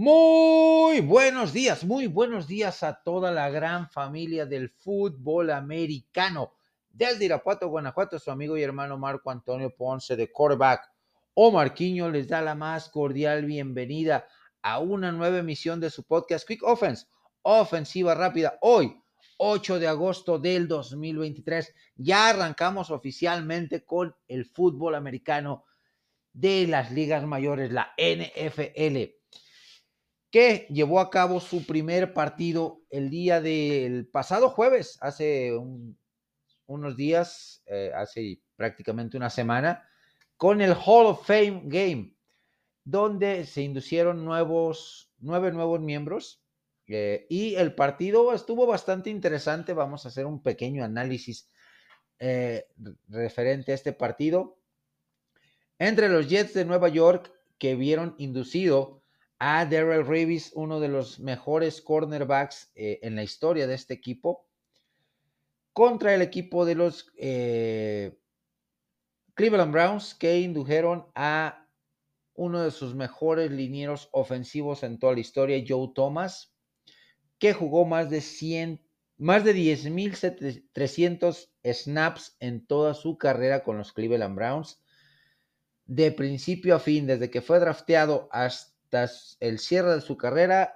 Muy buenos días, muy buenos días a toda la gran familia del fútbol americano. Desde Irapuato, Guanajuato, su amigo y hermano Marco Antonio Ponce de quarterback. O Marquiño les da la más cordial bienvenida a una nueva emisión de su podcast Quick Offense, ofensiva rápida. Hoy, 8 de agosto del 2023, ya arrancamos oficialmente con el fútbol americano de las ligas mayores, la NFL que llevó a cabo su primer partido el día del pasado jueves, hace unos días, eh, hace prácticamente una semana, con el Hall of Fame Game, donde se inducieron nuevos, nueve nuevos miembros. Eh, y el partido estuvo bastante interesante. Vamos a hacer un pequeño análisis eh, referente a este partido. Entre los Jets de Nueva York, que vieron inducido a Daryl Reeves, uno de los mejores cornerbacks eh, en la historia de este equipo, contra el equipo de los eh, Cleveland Browns, que indujeron a uno de sus mejores linieros ofensivos en toda la historia, Joe Thomas, que jugó más de 100, más de 10.300 snaps en toda su carrera con los Cleveland Browns. De principio a fin, desde que fue drafteado hasta tras el cierre de su carrera,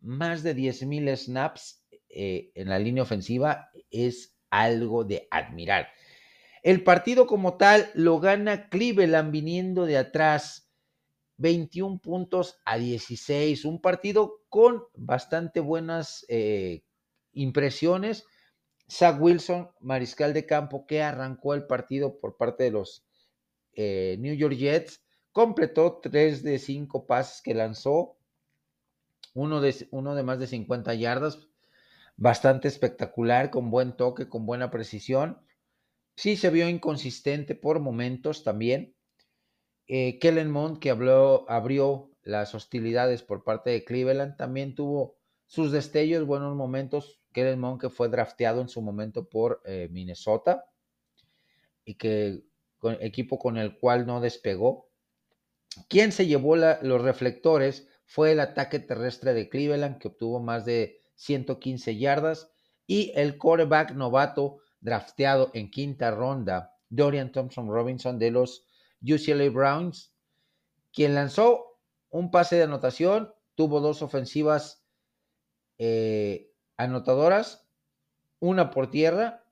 más de 10.000 snaps eh, en la línea ofensiva es algo de admirar. El partido como tal lo gana Cleveland viniendo de atrás, 21 puntos a 16, un partido con bastante buenas eh, impresiones. Zach Wilson, mariscal de campo, que arrancó el partido por parte de los eh, New York Jets, completó tres de cinco pases que lanzó, uno de, uno de más de 50 yardas, bastante espectacular, con buen toque, con buena precisión. Sí se vio inconsistente por momentos también. Eh, Kellen Mond, que habló, abrió las hostilidades por parte de Cleveland, también tuvo sus destellos, buenos momentos. Kellen Mond, que fue drafteado en su momento por eh, Minnesota y que equipo con el cual no despegó. Quien se llevó los reflectores fue el ataque terrestre de Cleveland, que obtuvo más de 115 yardas, y el quarterback novato drafteado en quinta ronda, Dorian Thompson Robinson de los UCLA Browns, quien lanzó un pase de anotación, tuvo dos ofensivas eh, anotadoras, una por tierra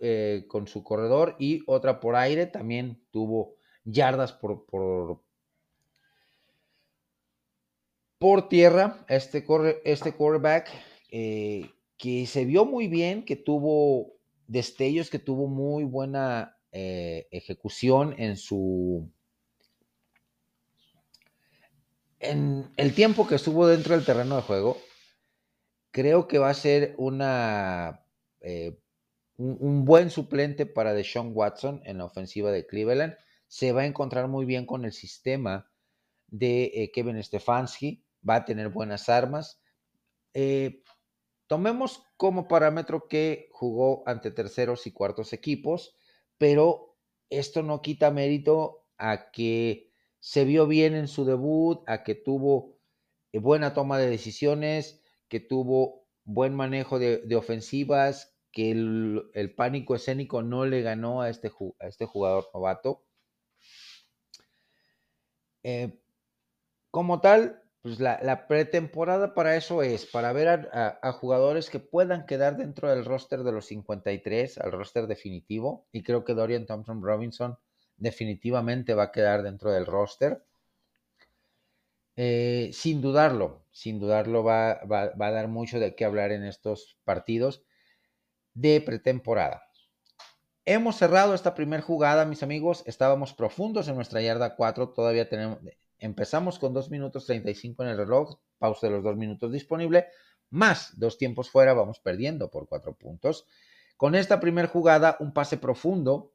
eh, con su corredor y otra por aire, también tuvo yardas por, por tierra este, este quarterback eh, que se vio muy bien, que tuvo destellos, que tuvo muy buena eh, ejecución en su... En el tiempo que estuvo dentro del terreno de juego, creo que va a ser una, eh, un, buen suplente para Deshaun Watson en la ofensiva de Cleveland. Se va a encontrar muy bien con el sistema de Kevin Stefanski va a tener buenas armas. Eh, tomemos como parámetro que jugó ante terceros y cuartos equipos, pero esto no quita mérito a que se vio bien en su debut, a que tuvo eh, buena toma de decisiones, que tuvo buen manejo de, ofensivas, que el, pánico escénico no le ganó a este, a este jugador novato. Eh, como tal, pues la, pretemporada para eso es, para ver a, jugadores que puedan quedar dentro del roster de los 53, al roster definitivo, y creo que Dorian Thompson Robinson definitivamente va a quedar dentro del roster. Eh, sin dudarlo, sin dudarlo va, va, a dar mucho de qué hablar en estos partidos de pretemporada. Hemos cerrado esta primera jugada, mis amigos. Estábamos profundos en nuestra yarda 4. Todavía tenemos, Empezamos con 2 minutos 35 en el reloj, pausa de los 2 minutos disponible, más dos tiempos fuera, vamos perdiendo por 4 puntos. Con esta primera jugada, un pase profundo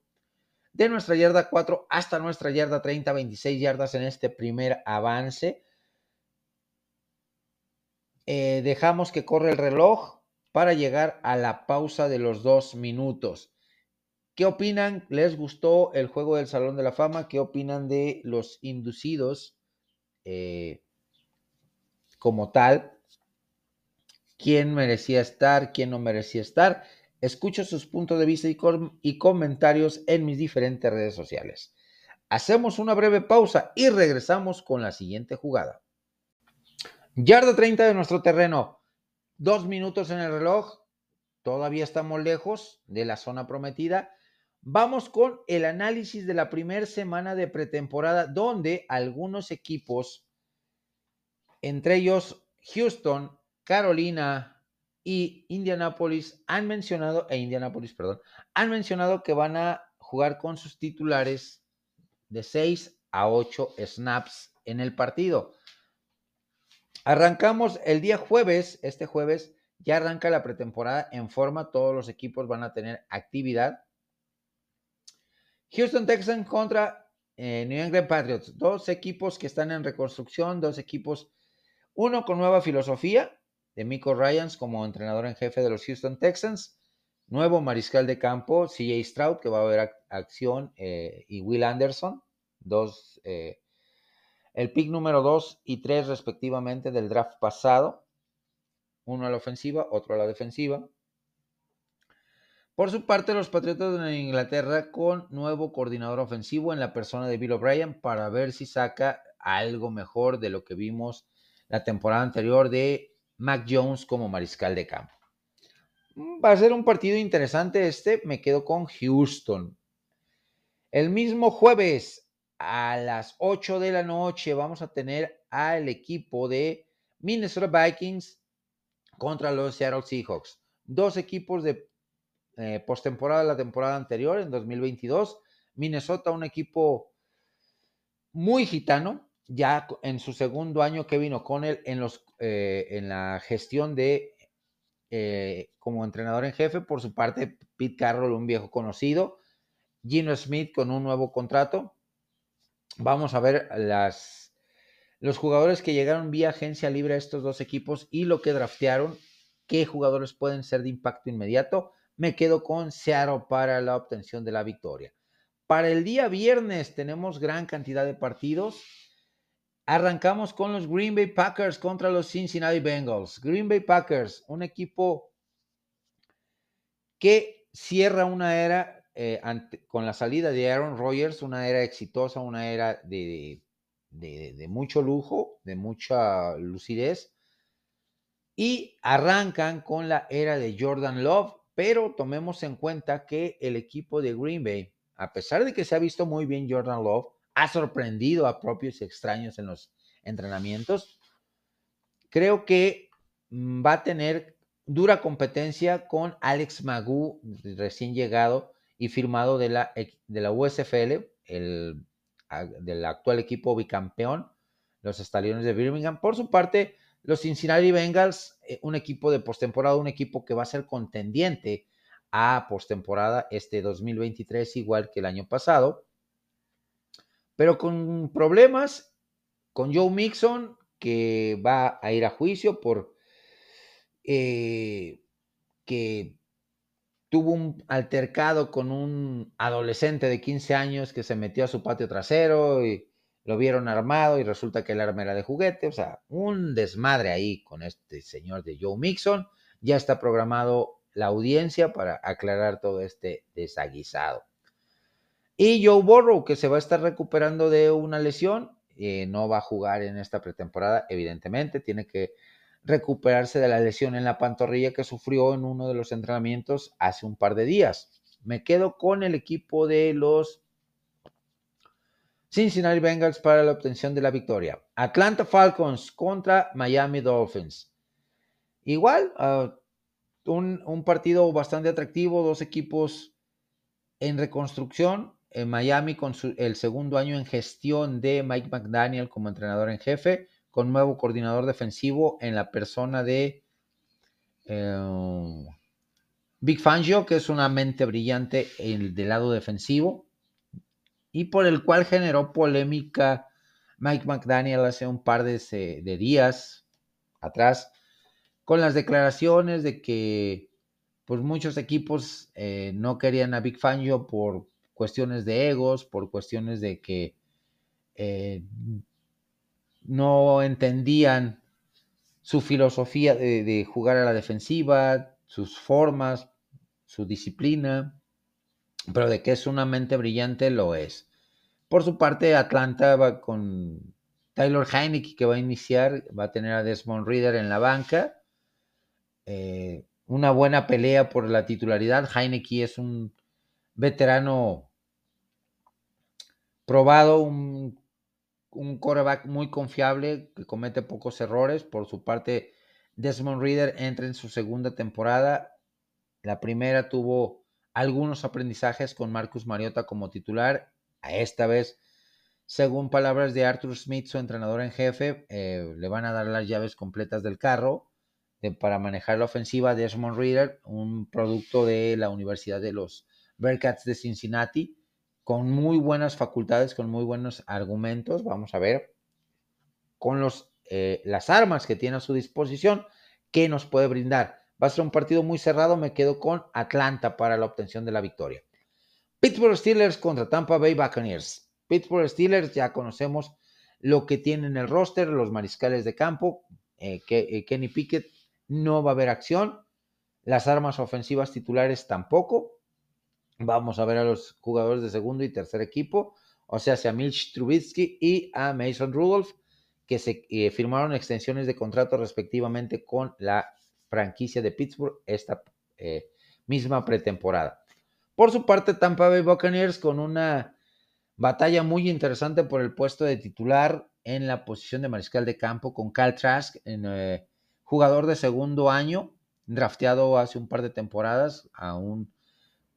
de nuestra yarda 4 hasta nuestra yarda 30, 26 yardas en este primer avance. Eh, dejamos que corre el reloj para llegar a la pausa de los 2 minutos. ¿Qué opinan? ¿Les gustó el juego del Salón de la Fama? ¿Qué opinan de los inducidos eh, como tal, quién merecía estar, quién no merecía estar. Escucho sus puntos de vista y, y comentarios en mis diferentes redes sociales. Hacemos una breve pausa y regresamos con la siguiente jugada. Yarda 30 de nuestro terreno. Dos minutos en el reloj. Todavía estamos lejos de la zona prometida. Vamos con el análisis de la primera semana de pretemporada, donde algunos equipos, entre ellos Houston, Carolina y Indianapolis, han mencionado, e Indianapolis, perdón, han mencionado que van a jugar con sus titulares de 6 a 8 snaps en el partido. Arrancamos el día jueves, este jueves ya arranca la pretemporada en forma, todos los equipos van a tener actividad. Houston Texans contra eh, New England Patriots, dos equipos que están en reconstrucción, dos equipos, uno con nueva filosofía de Miko Ryans como entrenador en jefe de los Houston Texans, nuevo mariscal de campo, CJ Stroud, que va a haber acción, eh, y Will Anderson, dos, eh, el pick número 2 y 3 respectivamente del draft pasado, uno a la ofensiva, otro a la defensiva. Por su parte, los Patriotas de Inglaterra con nuevo coordinador ofensivo en la persona de Bill O'Brien para ver si saca algo mejor de lo que vimos la temporada anterior de Mac Jones como mariscal de campo. Mm, va a ser un partido interesante este, me quedo con Houston. El mismo jueves, a las 8 de la noche vamos a tener al equipo de Minnesota Vikings contra los Seattle Seahawks. Dos equipos de eh, postemporada de la temporada anterior, en 2022. Minnesota, un equipo muy gitano, ya en su segundo año Kevin O'Connell en, los, eh, en la gestión de eh, como entrenador en jefe. Por su parte, Pete Carroll, un viejo conocido. Gino Smith con un nuevo contrato vamos a ver las, los jugadores que llegaron vía agencia libre a estos dos equipos y lo que draftearon, qué jugadores pueden ser de impacto inmediato. Me quedo con Seattle para la obtención de la victoria. Para el día viernes tenemos gran cantidad de partidos. Arrancamos con los Green Bay Packers contra los Cincinnati Bengals. Green Bay Packers, un equipo que cierra una era eh, con la salida de Aaron Rodgers, una era exitosa, una era de, mucho lujo, de mucha lucidez, y arrancan con la era de Jordan Love, pero tomemos en cuenta que el equipo de Green Bay, a pesar de que se ha visto muy bien Jordan Love, ha sorprendido a propios y extraños en los entrenamientos. Creo que mm, va a tener dura competencia con Alex Magoo, recién llegado, y firmado de la, de la USFL, el, del actual equipo bicampeón, los Stallions de Birmingham. Por su parte, los Cincinnati Bengals, eh, un equipo de postemporada, un equipo que va a ser contendiente a postemporada este 2023, igual que el año pasado, pero con problemas, con Joe Mixon, que va a ir a juicio por eh, que tuvo un altercado con un adolescente de 15 años que se metió a su patio trasero y lo vieron armado y resulta que el arma era de juguete, o sea, un desmadre ahí con este señor de Joe Mixon. Ya está programado la audiencia para aclarar todo este desaguisado. Y Joe Burrow, que se va a estar recuperando de una lesión, eh, no va a jugar en esta pretemporada, evidentemente, tiene que recuperarse de la lesión en la pantorrilla que sufrió en uno de los entrenamientos hace un par de días. Me quedo con el equipo de los Cincinnati Bengals para la obtención de la victoria. Atlanta Falcons contra Miami Dolphins. Igual, ah, un, partido bastante atractivo, dos equipos en reconstrucción. En Miami con el segundo año en gestión de Mike McDaniel como entrenador en jefe con nuevo coordinador defensivo en la persona de eh, Big Fangio, que es una mente brillante el, del lado defensivo y por el cual generó polémica Mike McDaniel hace un par de, días atrás con las declaraciones de que pues muchos equipos eh, no querían a Big Fangio por cuestiones de egos, por cuestiones de que eh, no entendían su filosofía de, jugar a la defensiva, sus formas, su disciplina, pero de que es una mente brillante lo es. Por su parte, Atlanta va con Tyler Heineke que va a iniciar, va a tener a Desmond Reader en la banca. Eh, una buena pelea por la titularidad. Heineke es un veterano probado, un un muy confiable que comete pocos errores. Por su parte, Desmond Reader entra en su segunda temporada. La primera tuvo algunos aprendizajes con Marcus Mariota como titular. Esta vez, según palabras de Arthur Smith, su entrenador en jefe, eh, le van a dar las llaves completas del carro para manejar la ofensiva. Desmond Reader, un producto de la Universidad de los Bearcats de Cincinnati con muy buenas facultades, con muy buenos argumentos, vamos a ver, con los, eh, las armas que tiene a su disposición, qué nos puede brindar. Va a ser un partido muy cerrado, me quedo con Atlanta para la obtención de la victoria. Pittsburgh Steelers contra Tampa Bay Buccaneers. Pittsburgh Steelers ya conocemos lo que tienen en el roster, los mariscales de campo, eh, eh, Kenny Pickett no va a haber acción, las armas ofensivas titulares tampoco, Vamos a ver a los jugadores de segundo y tercer equipo, o sea, a Milch Trubisky y a Mason Rudolph, que se eh, firmaron extensiones de contrato respectivamente con la franquicia de Pittsburgh esta eh, misma pretemporada. Por su parte, Tampa Bay Buccaneers con una batalla muy interesante por el puesto de titular en la posición de mariscal de campo con Cal Trask, eh, jugador de segundo año, drafteado hace un par de temporadas a un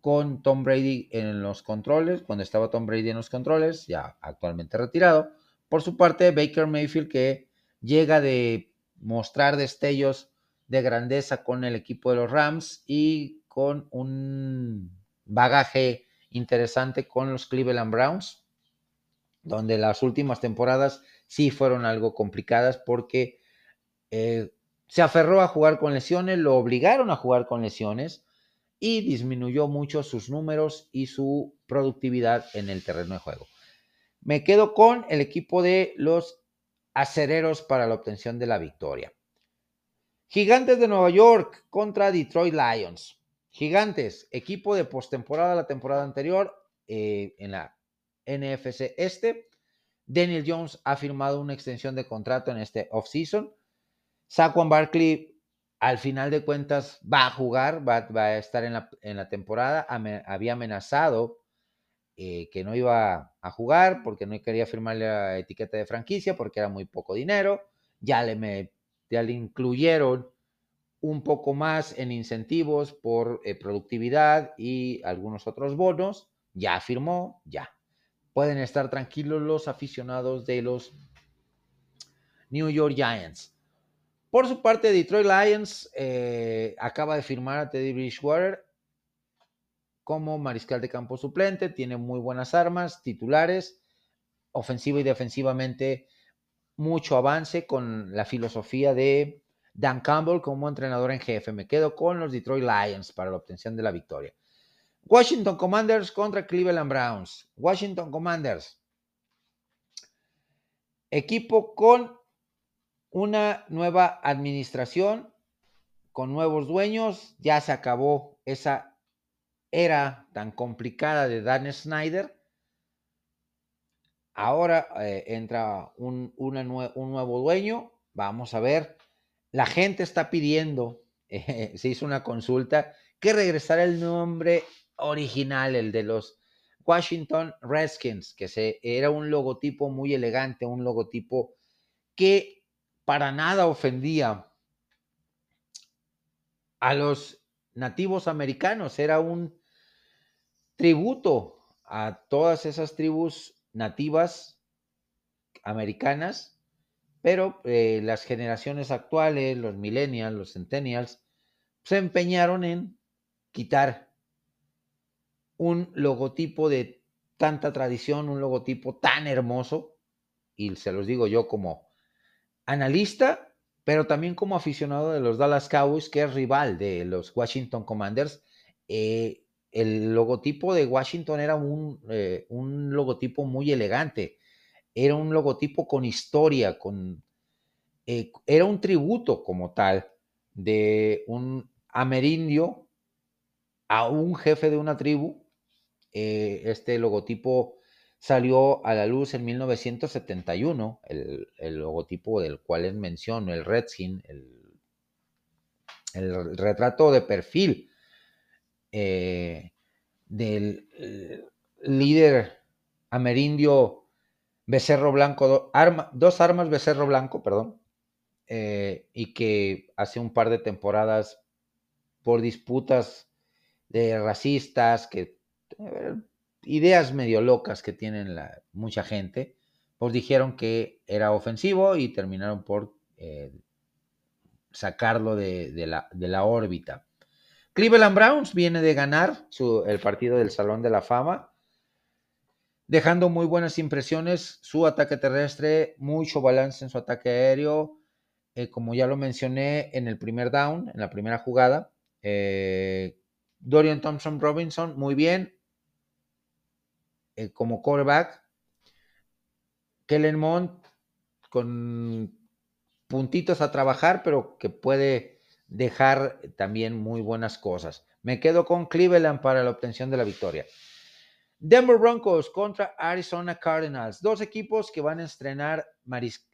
con Tom Brady en los controles, cuando estaba Tom Brady en los controles, ya actualmente retirado. Por su parte, Baker Mayfield que llega de mostrar destellos de grandeza con el equipo de los Rams y con un bagaje interesante con los Cleveland Browns, donde las últimas temporadas sí fueron algo complicadas porque eh, se aferró a jugar con lesiones, lo obligaron a jugar con lesiones y disminuyó mucho sus números y su productividad en el terreno de juego. Me quedo con el equipo de los acereros para la obtención de la victoria. Gigantes de Nueva York contra Detroit Lions. Gigantes, equipo de postemporada la temporada anterior eh, en la NFC Este. Daniel Jones ha firmado una extensión de contrato en este offseason. Saquon Barkley al final de cuentas va a jugar, va, a estar en la, temporada. había amenazado eh, que no iba a jugar porque no quería firmar la etiqueta de franquicia porque era muy poco dinero. Ya le, me, le incluyeron un poco más en incentivos por eh, productividad y algunos otros bonos. Ya firmó, ya. Pueden estar tranquilos los aficionados de los New York Giants. Por su parte, Detroit Lions eh, acaba de firmar a Teddy Bridgewater como mariscal de campo suplente. Tiene muy buenas armas, titulares, ofensiva y defensivamente mucho avance con la filosofía de Dan Campbell como entrenador en jefe. Me quedo con los Detroit Lions para la obtención de la victoria. Washington Commanders contra Cleveland Browns. Washington Commanders. Equipo con una nueva administración con nuevos dueños. Ya se acabó esa era tan complicada de Dan Snyder. Ahora eh, entra un, un, nuevo dueño. Vamos a ver. La gente está pidiendo, se hizo una consulta, que regresara el nombre original, el de los Washington Redskins, que era un logotipo muy elegante, un logotipo que para nada ofendía a los nativos americanos, era un tributo a todas esas tribus nativas americanas, pero eh, las generaciones actuales, los millennials, los centennials, se empeñaron en quitar un logotipo de tanta tradición, un logotipo tan hermoso, y se los digo yo como analista, pero también como aficionado de los Dallas Cowboys, que es rival de los Washington Commanders. Eh, el logotipo de Washington era un, eh, un, logotipo muy elegante, era un logotipo con historia, con eh, era un tributo como tal de un amerindio a un jefe de una tribu. Eh, este logotipo salió a la luz en 1971, el, logotipo del cual es mención, el Redskin, el, el retrato de perfil eh, del líder amerindio Becerro Blanco, dos armas Becerro Blanco, perdón, eh, y que hace un par de temporadas por disputas de racistas, que ideas medio locas que tienen la, mucha gente, pues dijeron que era ofensivo y terminaron por sacarlo de, la, de, la, órbita. Cleveland Browns viene de ganar el partido del Salón de la Fama, dejando muy buenas impresiones. Su ataque terrestre, mucho balance en su ataque aéreo. Eh, como ya lo mencioné en el primer down, en la primera jugada. Eh, Dorian Thompson Robinson, muy bien. Eh, como quarterback. Kellen Mond con puntitos a trabajar, pero que puede dejar también muy buenas cosas. Me quedo con Cleveland para la obtención de la victoria. Denver Broncos contra Arizona Cardinals. Dos equipos que van a estrenar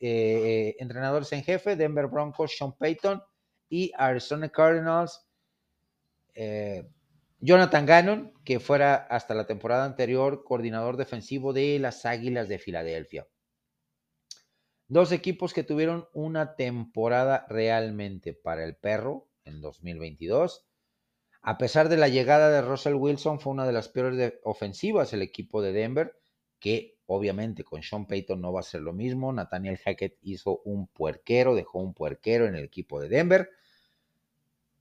eh, entrenadores en jefe. Denver Broncos, Sean Payton y Arizona Cardinals. Eh, Jonathan Gannon, que fuera hasta la temporada anterior coordinador defensivo de las Águilas de Filadelfia. Dos equipos que tuvieron una temporada realmente para el perro en 2022. A pesar de la llegada de Russell Wilson, fue una de las peores ofensivas el equipo de Denver, que obviamente con Sean Payton no va a ser lo mismo. Nathaniel Hackett hizo un puerquero, dejó un puerquero en el equipo de Denver.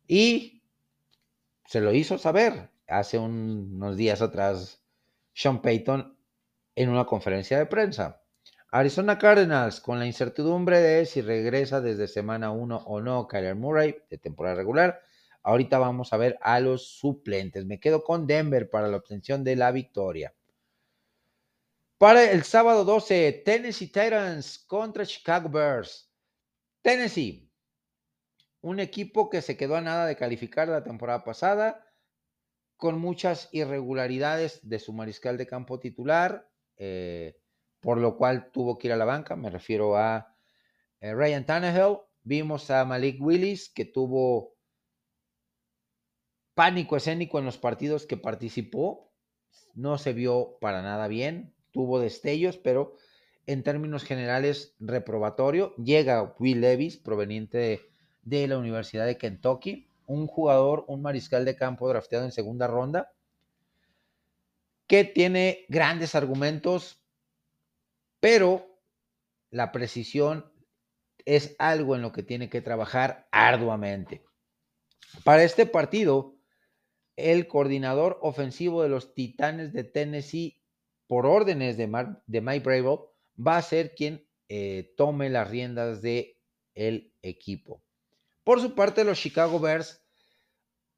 Y se lo hizo saber hace unos días atrás Sean Payton en una conferencia de prensa. Arizona Cardinals, con la incertidumbre de si regresa desde semana 1 o no Kyler Murray de temporada regular. Ahorita vamos a ver a los suplentes. Me quedo con Denver para la obtención de la victoria. Para el sábado 12, Tennessee Titans contra Chicago Bears. Tennessee, un equipo que se quedó a nada de calificar la temporada pasada, con muchas irregularidades de su mariscal de campo titular. Eh, por lo cual tuvo que ir a la banca. Me refiero a eh, Ryan Tannehill. Vimos a Malik Willis, que tuvo pánico escénico en los partidos que participó. No se vio para nada bien. Tuvo destellos, pero en términos generales reprobatorio. Llega Will Levis, proveniente de, la Universidad de Kentucky. Un jugador, un mariscal de campo drafteado en segunda ronda, que tiene grandes argumentos pero la precisión es algo en lo que tiene que trabajar arduamente. Para este partido, el coordinador ofensivo de los Titanes de Tennessee, por órdenes de, Mike Bravo, va a ser quien eh, tome las riendas del el equipo. Por su parte, los Chicago Bears,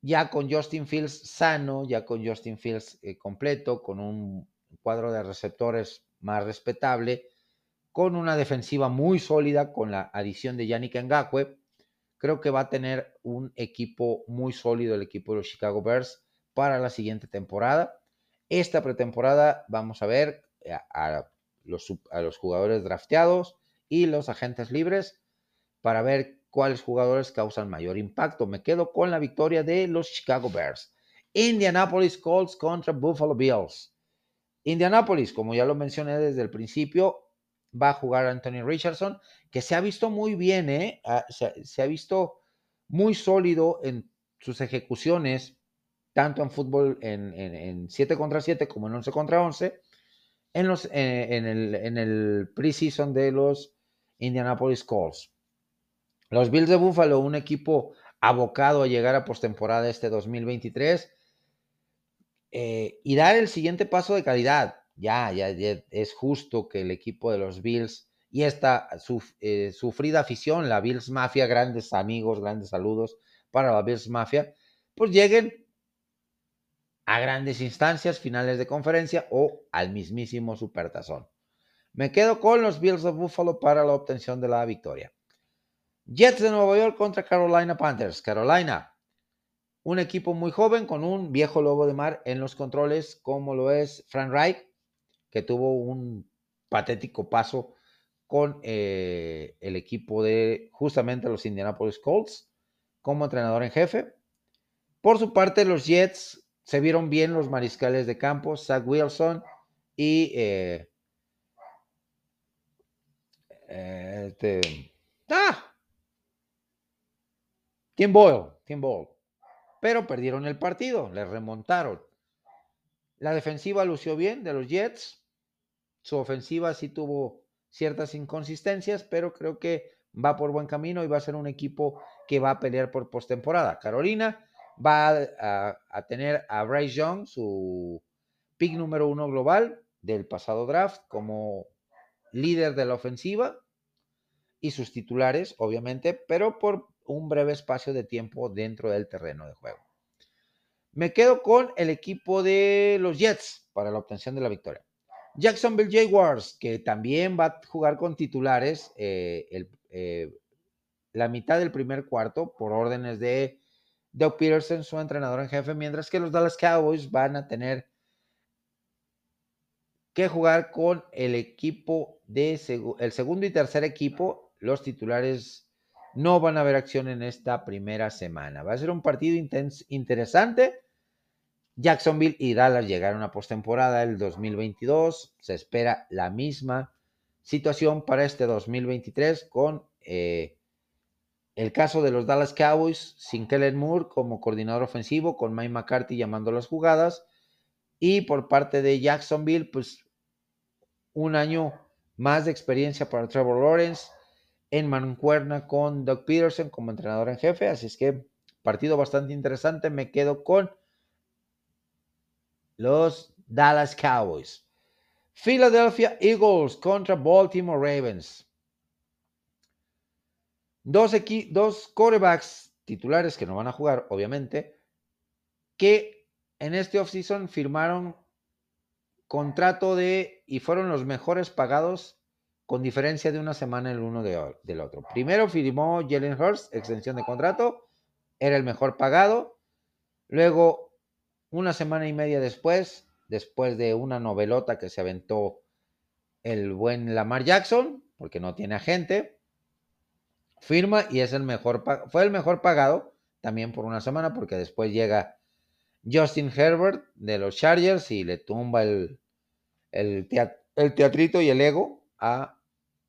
ya con Justin Fields sano, ya con Justin Fields eh, completo, con un cuadro de receptores más respetable, con una defensiva muy sólida, con la adición de Yannick Ngakwe. Creo que va a tener un equipo muy sólido el equipo de los Chicago Bears para la siguiente temporada. Esta pretemporada vamos a ver a, los, a los jugadores drafteados y los agentes libres para ver cuáles jugadores causan mayor impacto. Me quedo con la victoria de los Chicago Bears. Indianapolis Colts contra Buffalo Bills. Indianapolis, como ya lo mencioné desde el principio, va a jugar Anthony Richardson, que se ha visto muy bien, ¿eh? Ah, se, ha visto muy sólido en sus ejecuciones, tanto en fútbol en, 7 contra 7 como en 11 contra 11, en, los, en, el, en el preseason de los Indianapolis Colts. Los Bills de Buffalo, un equipo abocado a llegar a postemporada este 2023, eh, y dar el siguiente paso de calidad. Ya, ya, es justo que el equipo de los Bills y esta eh, sufrida afición, la Bills Mafia, grandes amigos, grandes saludos para la Bills Mafia, pues lleguen a grandes instancias, finales de conferencia o al mismísimo Supertazón. Me quedo con los Bills of Buffalo para la obtención de la victoria. Jets de Nueva York contra Carolina Panthers. Carolina, un equipo muy joven con un viejo lobo de mar en los controles, como lo es Frank Reich, que tuvo un patético paso con eh, el equipo de justamente los Indianapolis Colts como entrenador en jefe. Por su parte, los Jets se vieron bien los mariscales de campo, Zach Wilson y eh, eh, este, ¡ah! Tim Boyle, Tim Boyle. Pero perdieron el partido, le remontaron. La defensiva lució bien de los Jets. Su ofensiva sí tuvo ciertas inconsistencias, pero creo que va por buen camino y va a ser un equipo que va a pelear por postemporada. Carolina va a, tener a Bryce Young, su pick número uno global del pasado draft, como líder de la ofensiva y sus titulares, obviamente, pero por un breve espacio de tiempo dentro del terreno de juego. Me quedo con el equipo de los Jets para la obtención de la victoria. Jacksonville Jaguars, que también va a jugar con titulares eh, eh, la mitad del primer cuarto por órdenes de Doug Peterson, su entrenador en jefe, mientras que los Dallas Cowboys van a tener que jugar con el equipo de el segundo y tercer equipo. Los titulares no van a ver acción en esta primera semana. Va a ser un partido interesante. Jacksonville y Dallas llegaron a postemporada el 2022. Se espera la misma situación para este 2023 con eh, el caso de los Dallas Cowboys sin Kellen Moore como coordinador ofensivo, con Mike McCarthy llamando las jugadas. Y por parte de Jacksonville, pues un año más de experiencia para Trevor Lawrence en mancuerna con Doug Peterson como entrenador en jefe. Así es que partido bastante interesante. Me quedo con los Dallas Cowboys. Philadelphia Eagles contra Baltimore Ravens. Dos, dos corebacks titulares que no van a jugar, obviamente, que en este offseason firmaron contrato de y fueron los mejores pagados con diferencia de una semana el uno del otro. Primero firmó Jalen Hurst, extensión de contrato, era el mejor pagado. Luego, una semana y media después, después de una novelota que se aventó el buen Lamar Jackson, porque no tiene agente, firma y es el mejor, fue el mejor pagado también por una semana porque después llega Justin Herbert de los Chargers y le tumba el, el, teatrito y el ego a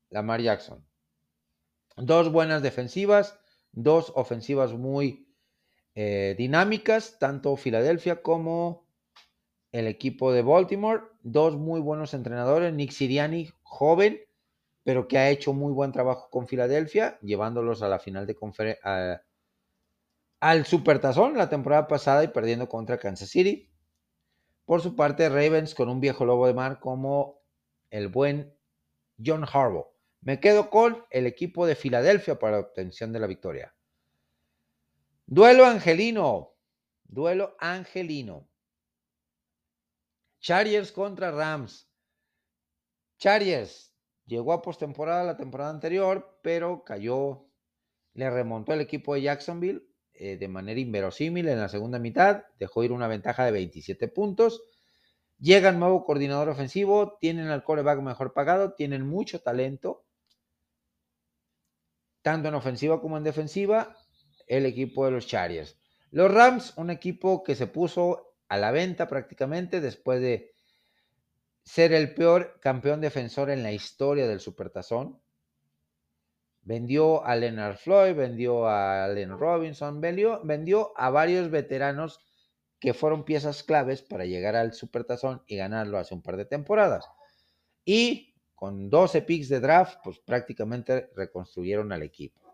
Lamar Jackson. Dos buenas defensivas, dos ofensivas muy eh, dinámicas, tanto Filadelfia como el equipo de Baltimore. Dos muy buenos entrenadores, Nick Siriani, joven, pero que ha hecho muy buen trabajo con Filadelfia, llevándolos a la final de conferencia, al Supertazón la temporada pasada y perdiendo contra Kansas City. Por su parte, Ravens con un viejo lobo de mar como el buen John Harbaugh. Me quedo con el equipo de Filadelfia para la obtención de la victoria. Duelo angelino. Duelo angelino. Chargers contra Rams. Chargers Llegó a postemporada la temporada anterior, pero cayó, le remontó el equipo de Jacksonville eh, de manera inverosímil en la segunda mitad, dejó ir una ventaja de 27 puntos. Llega el nuevo coordinador ofensivo, tienen al coreback mejor pagado, tienen mucho talento, tanto en ofensiva como en defensiva, el equipo de los Chargers. Los Rams, un equipo que se puso a la venta prácticamente después de ser el peor campeón defensor en la historia del Supertazón. Vendió a Leonard Floyd, vendió a Allen Robinson, vendió, vendió a varios veteranos que fueron piezas claves para llegar al Supertazón y ganarlo hace un par de temporadas. Y con 12 picks de draft, pues prácticamente reconstruyeron al equipo.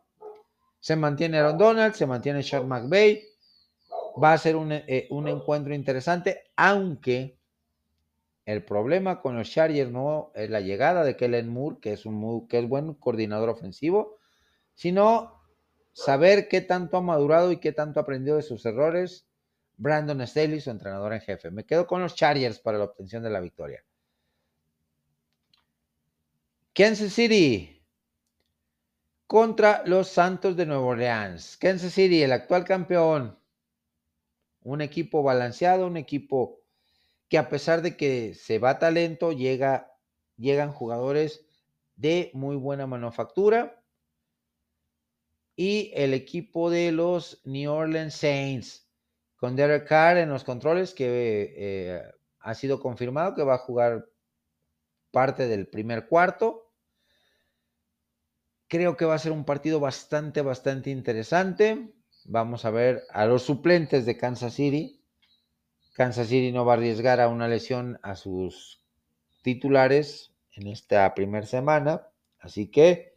Se mantiene Aaron Donald, se mantiene Sean McVay. Va a ser un, eh, un encuentro interesante, aunque el problema con los Chargers no es la llegada de Kellen Moore, que es un que es buen coordinador ofensivo, sino saber qué tanto ha madurado y qué tanto ha aprendido de sus errores Brandon Staley, su entrenador en jefe. Me quedo con los Chargers para la obtención de la victoria. Kansas City contra los Santos de Nueva Orleans. Kansas City, el actual campeón. Un equipo balanceado, un equipo que a pesar de que se va talento, llega, llegan jugadores de muy buena manufactura. Y el equipo de los New Orleans Saints, con Derek Carr en los controles, que eh, ha sido confirmado que va a jugar parte del primer cuarto. Creo que va a ser un partido bastante, bastante interesante. Vamos a ver a los suplentes de Kansas City. Kansas City no va a arriesgar a una lesión a sus titulares en esta primera semana. Así que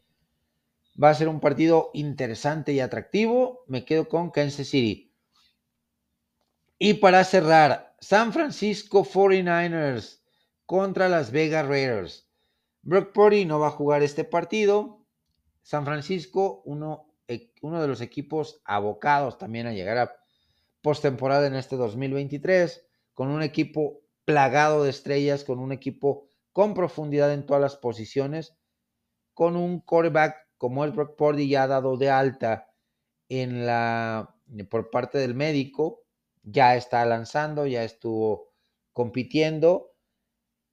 va a ser un partido interesante y atractivo. Me quedo con Kansas City. Y para cerrar, San Francisco 49ers contra Las Vegas Raiders. Brock Purdy no va a jugar este partido. San Francisco, uno, e, uno de los equipos abocados también a llegar a postemporada en este 2023, con un equipo plagado de estrellas, con un equipo con profundidad en todas las posiciones, con un quarterback como el Brock Purdy ya dado de alta en la por parte del médico, ya está lanzando, ya estuvo compitiendo,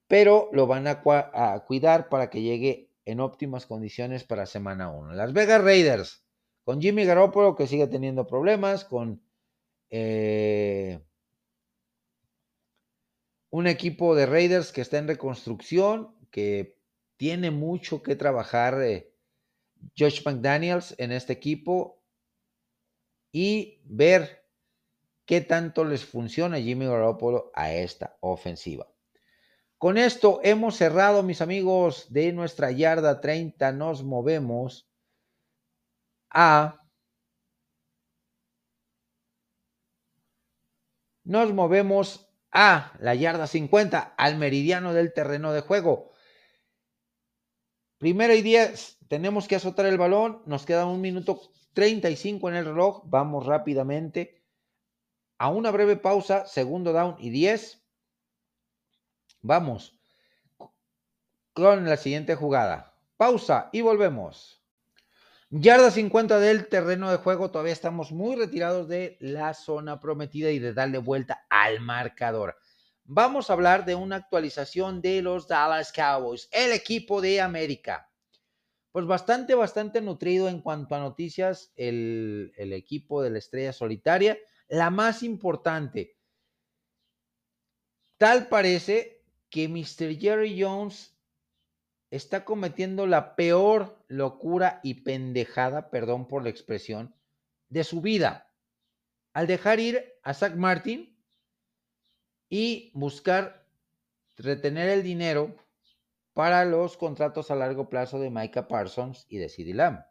pero lo van a, cuidar para que llegue en óptimas condiciones para semana 1. Las Vegas Raiders, con Jimmy Garoppolo que sigue teniendo problemas, con eh, un equipo de Raiders que está en reconstrucción, que tiene mucho que trabajar eh, Josh McDaniels en este equipo y ver qué tanto les funciona Jimmy Garoppolo a esta ofensiva. Con esto hemos cerrado, mis amigos, de nuestra yarda 30. Nos movemos a... Nos movemos a la yarda 50, al meridiano del terreno de juego. Primera y 10, tenemos que azotar el balón. Nos queda un minuto 35 en el reloj. Vamos rápidamente a una breve pausa, segundo down y 10. Vamos con la siguiente jugada. Pausa y volvemos. Yarda 50 del terreno de juego. Todavía estamos muy retirados de la zona prometida y de darle vuelta al marcador. Vamos a hablar de una actualización de los Dallas Cowboys, el equipo de América. Pues bastante, bastante nutrido en cuanto a noticias el, el equipo de la estrella solitaria la más importante. Tal parece que Mr. Jerry Jones está cometiendo la peor locura y pendejada, perdón por la expresión, de su vida. Al dejar ir a Zach Martin y buscar retener el dinero para los contratos a largo plazo de Micah Parsons y de CeeDee Lamb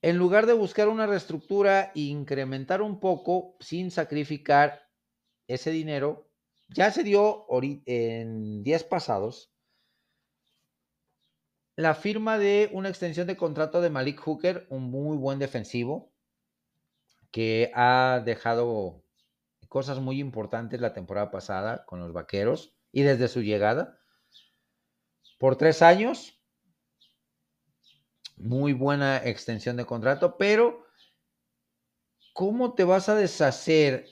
en lugar de buscar una reestructura e incrementar un poco sin sacrificar ese dinero, ya se dio en días pasados la firma de una extensión de contrato de Malik Hooker, un muy buen defensivo que ha dejado cosas muy importantes la temporada pasada con los Vaqueros y desde su llegada. Por tres años, muy buena extensión de contrato, pero ¿cómo te vas a deshacer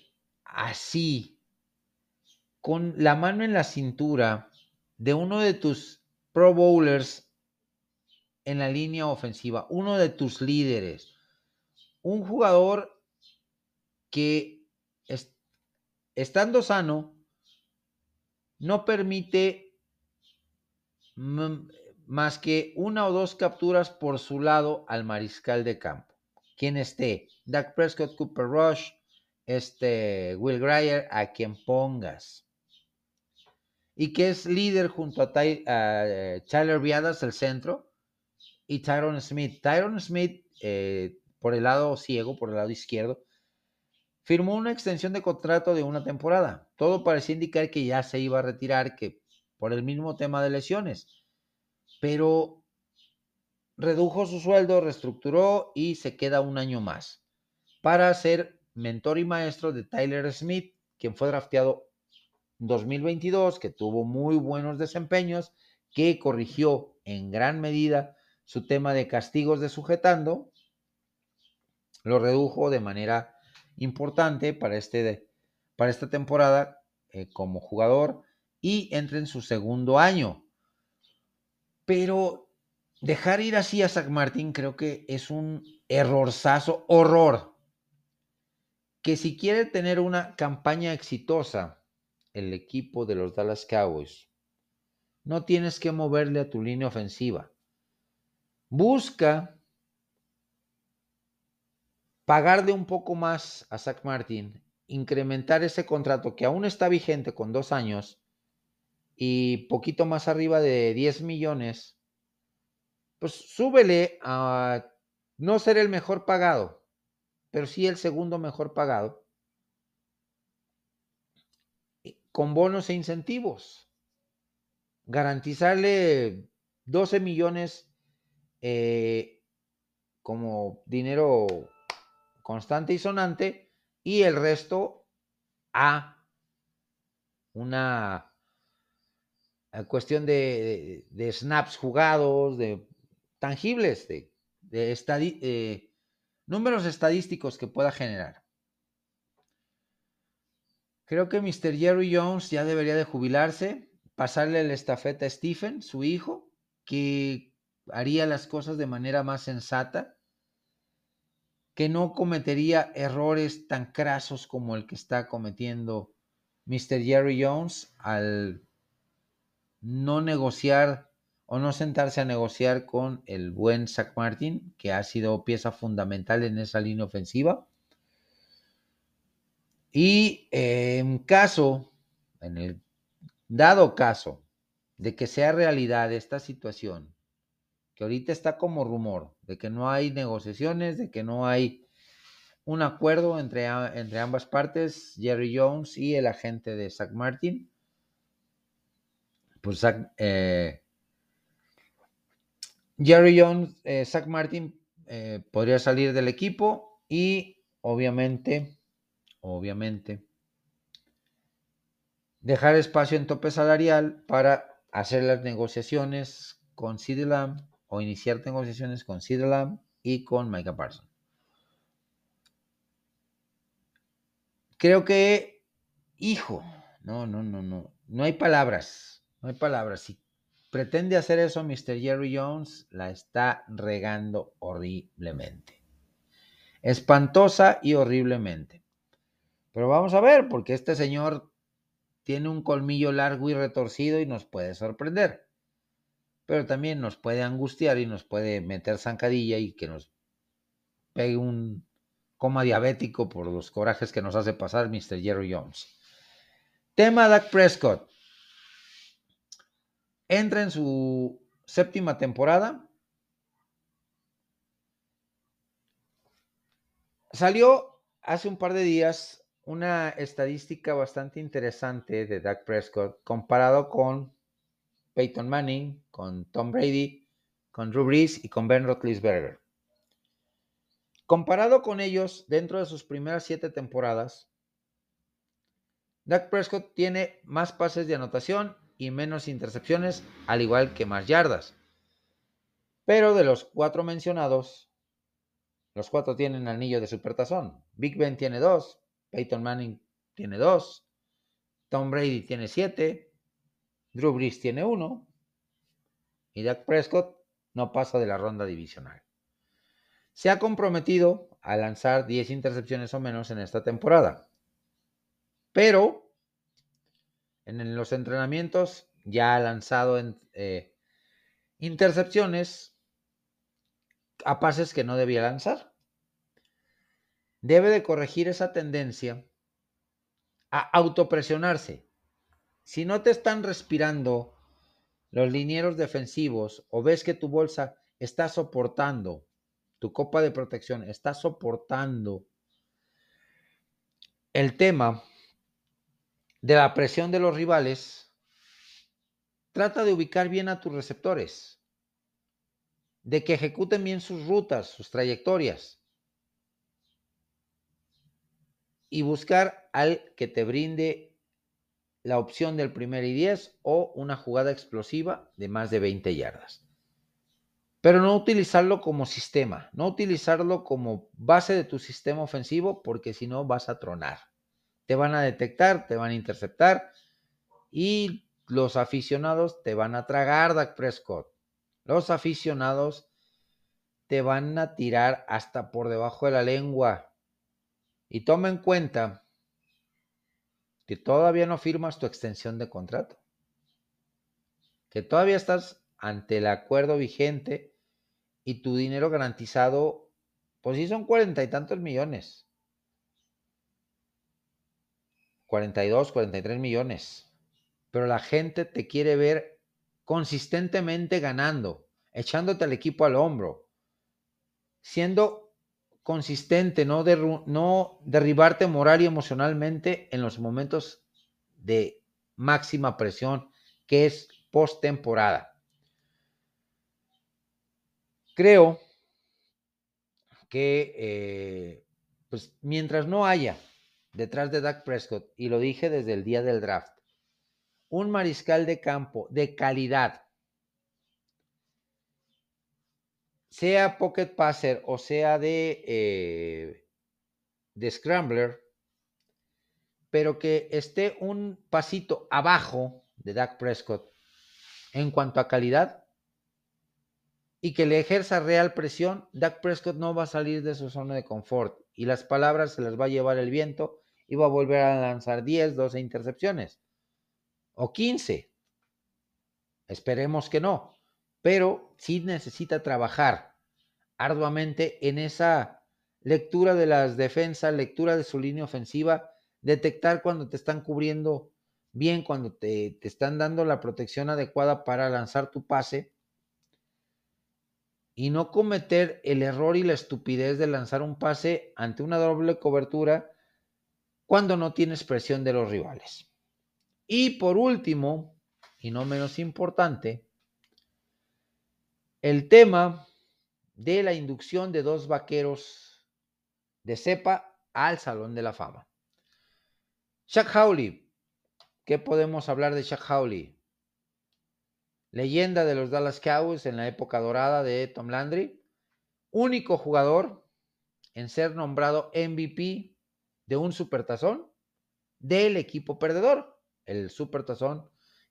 así, con la mano en la cintura, de uno de tus Pro Bowlers en la línea ofensiva, uno de tus líderes, un jugador que estando sano no permite más que una o dos capturas por su lado al mariscal de campo. Quien esté, Dak Prescott, Cooper Rush, este Will Greyer, a quien pongas. Y que es líder junto a, eh, Tyler Viadas, el centro, y Tyron Smith. Tyron Smith, eh, por el lado ciego, por el lado izquierdo, firmó una extensión de contrato de una temporada. Todo parecía indicar que ya se iba a retirar, que por el mismo tema de lesiones pero redujo su sueldo, reestructuró y se queda un año más para ser mentor y maestro de Tyler Smith, quien fue drafteado 2022, que tuvo muy buenos desempeños, que corrigió en gran medida su tema de castigos de sujetando, lo redujo de manera importante para, este, para esta temporada eh, como jugador y entra en su segundo año. Pero dejar ir así a Zach Martin creo que es un errorzazo, horror. Que si quiere tener una campaña exitosa, el equipo de los Dallas Cowboys, no tienes que moverle a tu línea ofensiva. Busca pagarle un poco más a Zach Martin, incrementar ese contrato que aún está vigente con dos años y poquito más arriba de 10 millones, pues súbele a no ser el mejor pagado, pero sí el segundo mejor pagado, con bonos e incentivos. Garantizarle 12 millones eh, como dinero constante y sonante, y el resto a una cuestión de, snaps jugados, de tangibles, de, eh, números estadísticos que pueda generar. Creo que Mr. Jerry Jones ya debería de jubilarse, pasarle la estafeta a Stephen, su hijo, que haría las cosas de manera más sensata que no cometería errores tan crasos como el que está cometiendo Mr. Jerry Jones al no negociar o no sentarse a negociar con el buen Zach Martin, que ha sido pieza fundamental en esa línea ofensiva. Y en caso, en el dado caso de que sea realidad esta situación, que ahorita está como rumor de que no hay negociaciones, de que no hay un acuerdo entre, entre ambas partes, Jerry Jones y el agente de Zach Martin. Pues eh, Jerry Jones, eh, Zach Martin eh, podría salir del equipo y obviamente, obviamente, dejar espacio en tope salarial para hacer las negociaciones con Sid o iniciar negociaciones con Sid y con Micah Parsons. Creo que, hijo, no, no, no, no, no hay palabras, no hay palabras. Si pretende hacer eso Mr. Jerry Jones, la está regando horriblemente. Espantosa y horriblemente. Pero vamos a ver, porque este señor tiene un colmillo largo y retorcido y nos puede sorprender pero también nos puede angustiar y nos puede meter zancadilla y que nos pegue un coma diabético por los corajes que nos hace pasar Mr. Jerry Jones. Tema Dak Prescott. Entra en su séptima temporada. Salió hace un par de días una estadística bastante interesante de Dak Prescott comparado con Peyton Manning, con Tom Brady, con Drew Brees y con Ben Roethlisberger. Comparado con ellos, dentro de sus primeras siete temporadas, Dak Prescott tiene más pases de anotación y menos intercepciones, al igual que más yardas. Pero de los cuatro mencionados, los cuatro tienen anillo de supertazón. Big Ben tiene dos, Peyton Manning tiene dos, Tom Brady tiene siete, Drew Brees tiene uno y Dak Prescott no pasa de la ronda divisional. Se ha comprometido a lanzar 10 intercepciones o menos en esta temporada. Pero en los entrenamientos ya ha lanzado eh, intercepciones a pases que no debía lanzar. Debe de corregir esa tendencia a autopresionarse. Si no te están respirando los linieros defensivos o ves que tu bolsa está soportando, tu copa de protección está soportando el tema de la presión de los rivales, trata de ubicar bien a tus receptores, de que ejecuten bien sus rutas, sus trayectorias y buscar al que te brinde la opción del primer y 10 o una jugada explosiva de más de 20 yardas. pero no utilizarlo como sistema, no utilizarlo como base de tu sistema ofensivo, porque si no vas a tronar. Te van a detectar, te van a interceptar y los aficionados te van a tragar, Dak Prescott. Los aficionados te van a tirar hasta por debajo de la lengua. Y toma en cuenta que todavía no firmas tu extensión de contrato. Que todavía estás ante el acuerdo vigente y tu dinero garantizado, pues sí son cuarenta y tantos millones. 42, 43 millones. Pero la gente te quiere ver consistentemente ganando, echándote al equipo al hombro, siendo consistente, no, derribarte moral y emocionalmente en los momentos de máxima presión, que es postemporada. Creo que eh, pues mientras no haya detrás de Dak Prescott, y lo dije desde el día del draft, un mariscal de campo de calidad, sea pocket passer o sea de, eh, de scrambler, pero que esté un pasito abajo de Dak Prescott en cuanto a calidad y que le ejerza real presión, Dak Prescott no va a salir de su zona de confort y las palabras se las va a llevar el viento y va a volver a lanzar 10, 12 intercepciones o 15. Esperemos que no, pero sí necesita trabajar arduamente en esa lectura de las defensas, lectura de su línea ofensiva, detectar cuando te están cubriendo bien, cuando te, te están dando la protección adecuada para lanzar tu pase y no cometer el error y la estupidez de lanzar un pase ante una doble cobertura cuando no tienes presión de los rivales. Y por último, y no menos importante, el tema de la inducción de dos vaqueros de cepa al Salón de la Fama. Shaq Howley. ¿Qué podemos hablar de Shaq Howley? Leyenda de los Dallas Cowboys en la época dorada de Tom Landry. Único jugador en ser nombrado MVP de un supertazón del equipo perdedor, el supertazón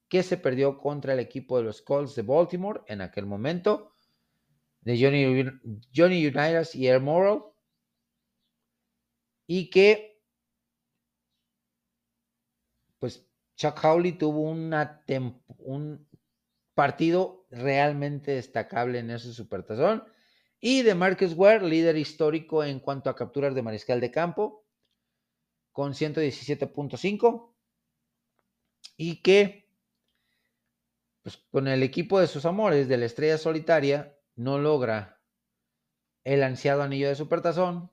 que se perdió contra el equipo de los Colts de Baltimore en aquel momento, de Johnny, Johnny Unitas y Air Moral, y que, pues, Chuck Howley tuvo un partido realmente destacable en ese supertazón, y de Marcus Ware, líder histórico en cuanto a capturas de mariscal de campo, con 117.5 y que pues, con el equipo de sus amores de la estrella solitaria no logra el ansiado anillo de supertazón,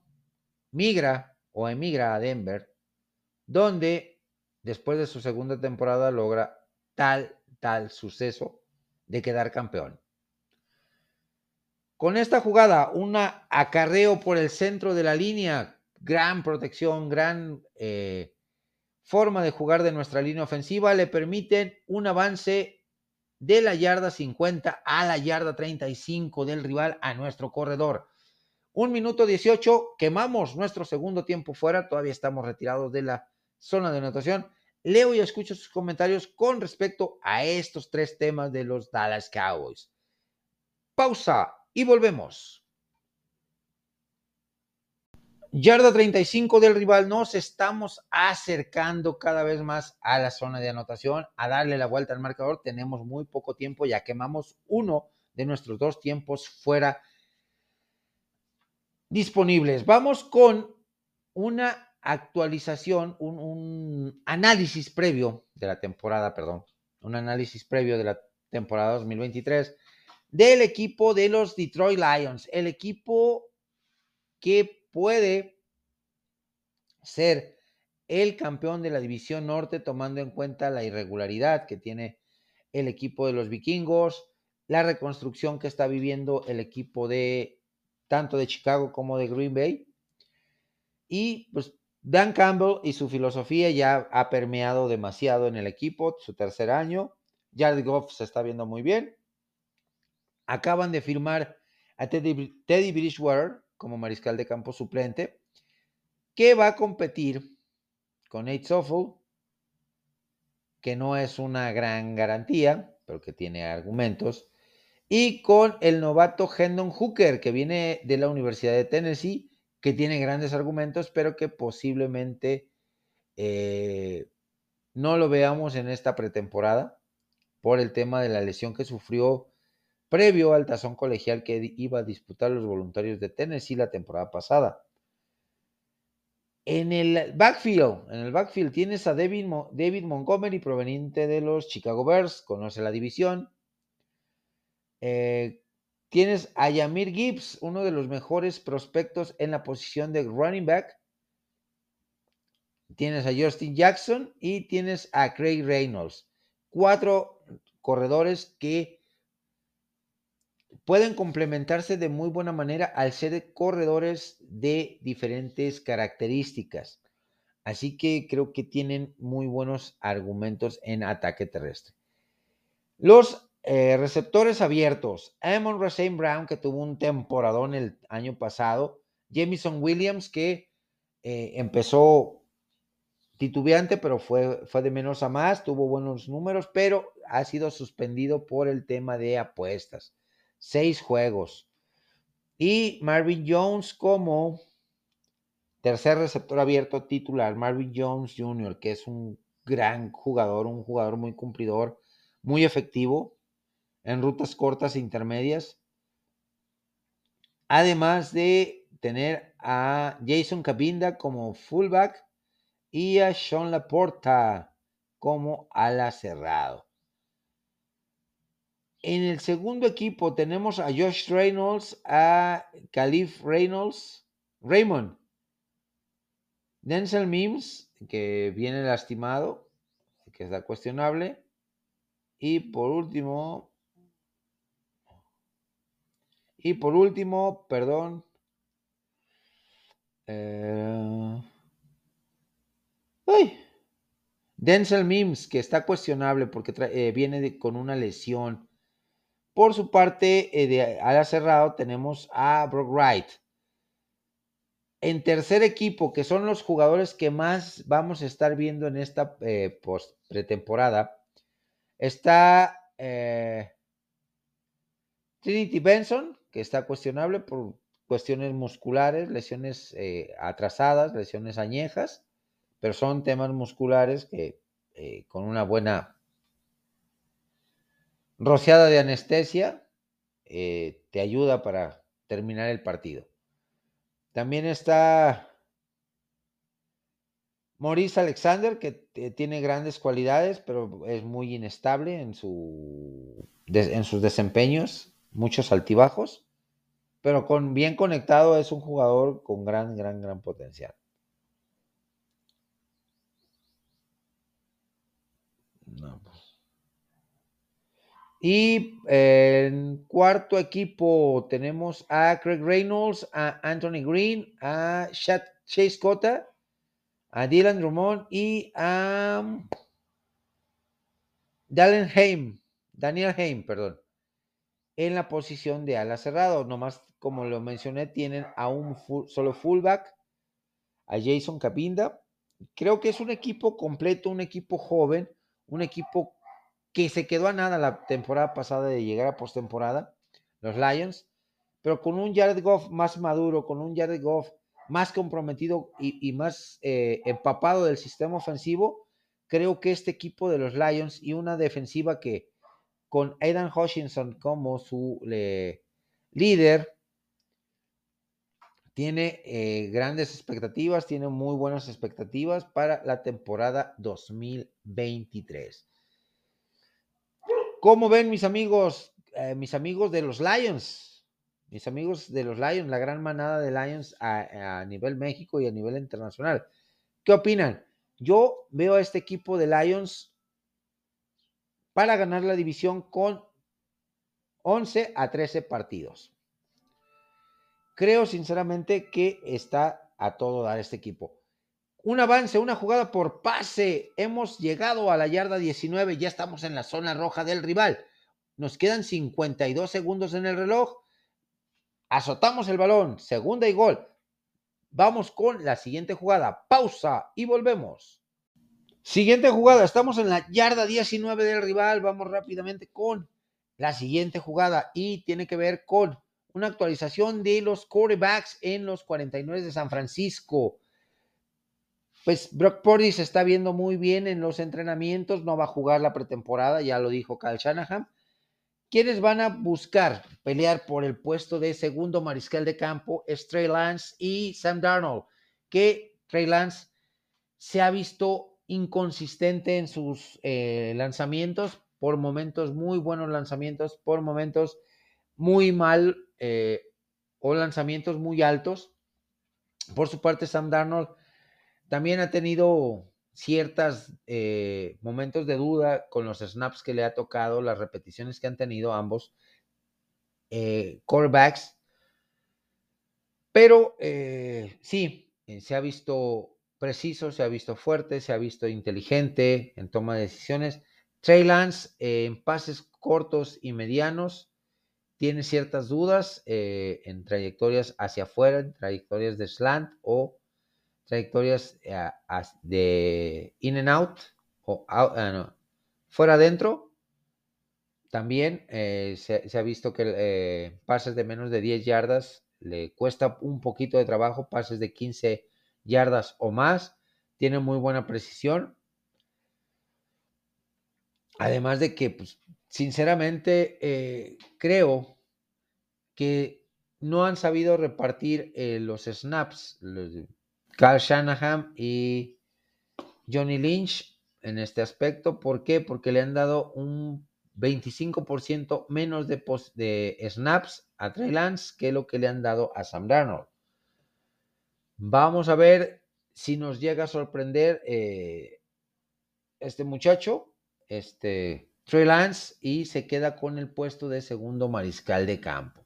migra o emigra a Denver, donde después de su segunda temporada logra tal, tal suceso de quedar campeón. Con esta jugada, un acarreo por el centro de la línea gran protección, gran eh, forma de jugar de nuestra línea ofensiva, le permiten un avance de la yarda 50 a la yarda 35 del rival a nuestro corredor. Un minuto 18, quemamos nuestro segundo tiempo fuera, todavía estamos retirados de la zona de anotación. Leo y escucho sus comentarios con respecto a estos tres temas de los Dallas Cowboys. Pausa y volvemos. Yarda 35 del rival, nos estamos acercando cada vez más a la zona de anotación, a darle la vuelta al marcador. Tenemos muy poco tiempo, ya quemamos uno de nuestros dos tiempos fuera disponibles. Vamos con una actualización, un, un análisis previo de la temporada, perdón, un análisis previo de la temporada 2023 del equipo de los Detroit Lions, el equipo que puede ser el campeón de la división norte tomando en cuenta la irregularidad que tiene el equipo de los vikingos, la reconstrucción que está viviendo el equipo de tanto de Chicago como de Green Bay. Y pues Dan Campbell y su filosofía ya ha permeado demasiado en el equipo, su tercer año. Jared Goff se está viendo muy bien. acaban de firmar a Teddy, Teddy Bridgewater como mariscal de campo suplente, que va a competir con Nate Soffel, que no es una gran garantía, pero que tiene argumentos, y con el novato Hendon Hooker, que viene de la Universidad de Tennessee, que tiene grandes argumentos, pero que posiblemente eh, no lo veamos en esta pretemporada por el tema de la lesión que sufrió previo al tazón colegial que iba a disputar los voluntarios de Tennessee la temporada pasada. En el backfield, en el backfield tienes a David, David Montgomery proveniente de los Chicago Bears, conoce la división. Eh, tienes a Yamir Gibbs, uno de los mejores prospectos en la posición de running back. Tienes a Justin Jackson y tienes a Craig Reynolds. Cuatro corredores que pueden complementarse de muy buena manera al ser corredores de diferentes características. Así que creo que tienen muy buenos argumentos en ataque terrestre. Los eh, receptores abiertos. Amon Rasein Brown, que tuvo un temporadón el año pasado. Jamison Williams, que eh, empezó titubeante, pero fue, fue de menos a más, tuvo buenos números, pero ha sido suspendido por el tema de apuestas seis juegos. Y Marvin Jones como tercer receptor abierto titular, Marvin Jones Jr., que es un gran jugador, un jugador muy cumplidor, muy efectivo en rutas cortas e intermedias. Además de tener a Jason Cabinda como fullback y a Sean Laporta como ala cerrado. En el segundo equipo tenemos a Josh Reynolds, a Calif Reynolds, Raymond, Denzel Mims, que viene lastimado, que está cuestionable. Y por último, y por último, perdón, eh, Denzel Mims, que está cuestionable porque eh, viene con una lesión por su parte, eh, de cerrado tenemos a Brock Wright. En tercer equipo, que son los jugadores que más vamos a estar viendo en esta eh, pretemporada, está eh, Trinity Benson, que está cuestionable por cuestiones musculares, lesiones atrasadas, lesiones añejas, pero son temas musculares que con una buena rociada de anestesia eh, te ayuda para terminar el partido. También está Maurice Alexander, que tiene grandes cualidades, pero es muy inestable en, su, en sus desempeños, muchos altibajos, pero con bien conectado es un jugador con gran, gran, gran potencial. No. Y en cuarto equipo tenemos a Craig Reynolds, a Anthony Green, a Chase Cota, a Dylan Drummond y a Daniel Haim, Daniel Haim, perdón, en la posición de ala cerrado. Nomás, como lo mencioné, tienen a un solo fullback, a Jason Capinda. Creo que es un equipo completo, un equipo joven, un equipo que se quedó a nada la temporada pasada de llegar a postemporada, los Lions, pero con un Jared Goff más maduro, con un Jared Goff más comprometido y, más eh, empapado del sistema ofensivo, creo que este equipo de los Lions y una defensiva que con Aidan Hutchinson como su líder, tiene eh, grandes expectativas, tiene muy buenas expectativas para la temporada 2023. ¿Cómo ven mis amigos, eh, mis amigos de los Lions? Mis amigos de los Lions, la gran manada de Lions a, nivel México y a nivel internacional. ¿Qué opinan? Yo veo a este equipo de Lions para ganar la división con 11 a 13 partidos. Creo sinceramente que está a todo dar este equipo un avance, una jugada por pase. Hemos llegado a la yarda 19, ya estamos en la zona roja del rival. Nos quedan 52 segundos en el reloj. Azotamos el balón. Segunda y gol. Vamos con la siguiente jugada. Pausa y volvemos. Siguiente jugada. Estamos en la yarda 19 del rival. Vamos rápidamente con la siguiente jugada y tiene que ver con una actualización de los quarterbacks en los 49 de San Francisco. Pues Brock Purdy se está viendo muy bien en los entrenamientos, no va a jugar la pretemporada, ya lo dijo Kyle Shanahan. ¿Quiénes van a buscar pelear por el puesto de segundo mariscal de campo? Es Trey Lance y Sam Darnold, que Trey Lance se ha visto inconsistente en sus eh, lanzamientos, por momentos muy buenos lanzamientos, por momentos muy mal eh, o lanzamientos muy altos. Por su parte, Sam Darnold también ha tenido ciertos eh, momentos de duda con los snaps que le ha tocado, las repeticiones que han tenido ambos eh. Pero eh, sí, se ha visto preciso, se ha visto fuerte, se ha visto inteligente en toma de decisiones. Trey Lance en pases cortos y medianos tiene ciertas dudas en trayectorias hacia afuera, en trayectorias de slant o trayectorias eh, de in and out o ah, fuera adentro. También eh, se, ha visto que eh, pases de menos de 10 yardas le cuesta un poquito de trabajo, pases de 15 yardas o más. Tiene muy buena precisión. Además de que, pues, sinceramente, creo que no han sabido repartir los snaps, Carl Shanahan y Johnny Lynch en este aspecto. ¿Por qué? Porque le han dado un 25% menos de, snaps a Trey Lance que lo que le han dado a Sam Darnold. Vamos a ver si nos llega a sorprender eh, este muchacho, este Trey Lance, y se queda con el puesto de segundo mariscal de campo.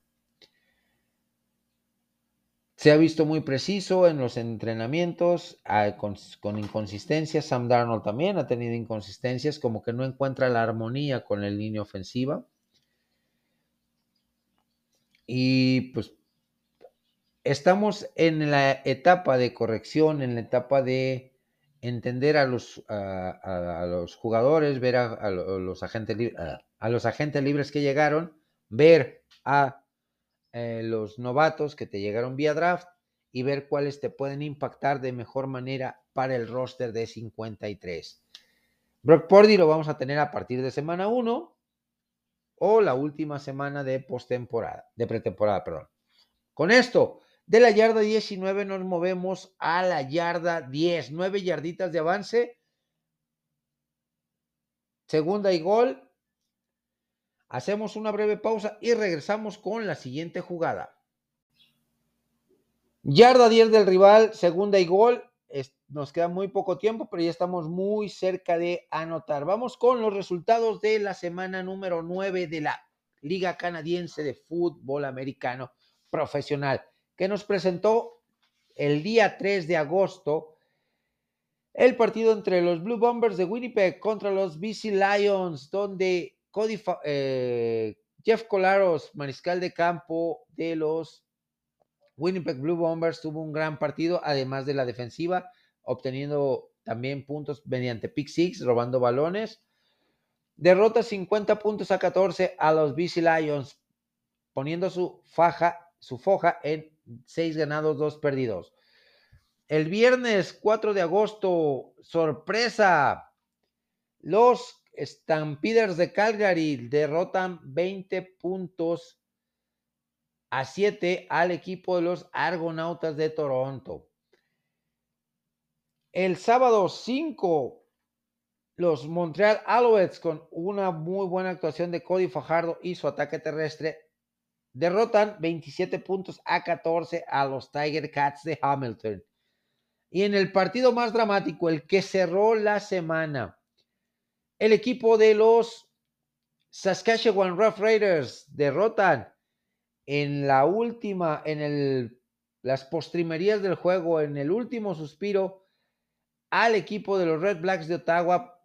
Se ha visto muy preciso en los entrenamientos, ah, con, inconsistencias. Sam Darnold también ha tenido inconsistencias, como que no encuentra la armonía con la línea ofensiva. Y pues estamos en la etapa de corrección, en la etapa de entender a los, a, los jugadores, ver a, los agentes, a los agentes libres que llegaron, ver a eh, los novatos que te llegaron vía draft y ver cuáles te pueden impactar de mejor manera para el roster de 53. Brock Purdy lo vamos a tener a partir de semana 1 o la última semana de postemporada, de pretemporada, perdón. Con esto, de la yarda 19 nos movemos a la yarda 10, 9 yarditas de avance. Segunda y gol Hacemos una breve pausa y regresamos con la siguiente jugada. Yarda 10 del rival, segunda y gol. nos queda muy poco tiempo, pero ya estamos muy cerca de anotar. Vamos con los resultados de la semana número 9 de la Liga Canadiense de Fútbol Americano Profesional, que nos presentó el día 3 de agosto el partido entre los Blue Bombers de Winnipeg contra los BC Lions, donde Eh, Jeff Colaros, mariscal de campo de los Winnipeg Blue Bombers, tuvo un gran partido, además de la defensiva, obteniendo también puntos mediante pick six, robando balones. Derrota 50 puntos a 14 a los BC Lions, poniendo su faja, su foja en 6 ganados, 2 perdidos. El viernes 4 de agosto, sorpresa, los Stampeders de Calgary derrotan 20 puntos a 7 al equipo de los Argonautas de Toronto. El sábado 5, los Montreal Alouettes con una muy buena actuación de Cody Fajardo y su ataque terrestre derrotan 27 puntos a 14 a los Tiger Cats de Hamilton. Y en el partido más dramático, el que cerró la semana, el equipo de los Saskatchewan Rough Raiders derrotan en la última, en el, las postrimerías del juego, en el último suspiro, al equipo de los Red Blacks de Ottawa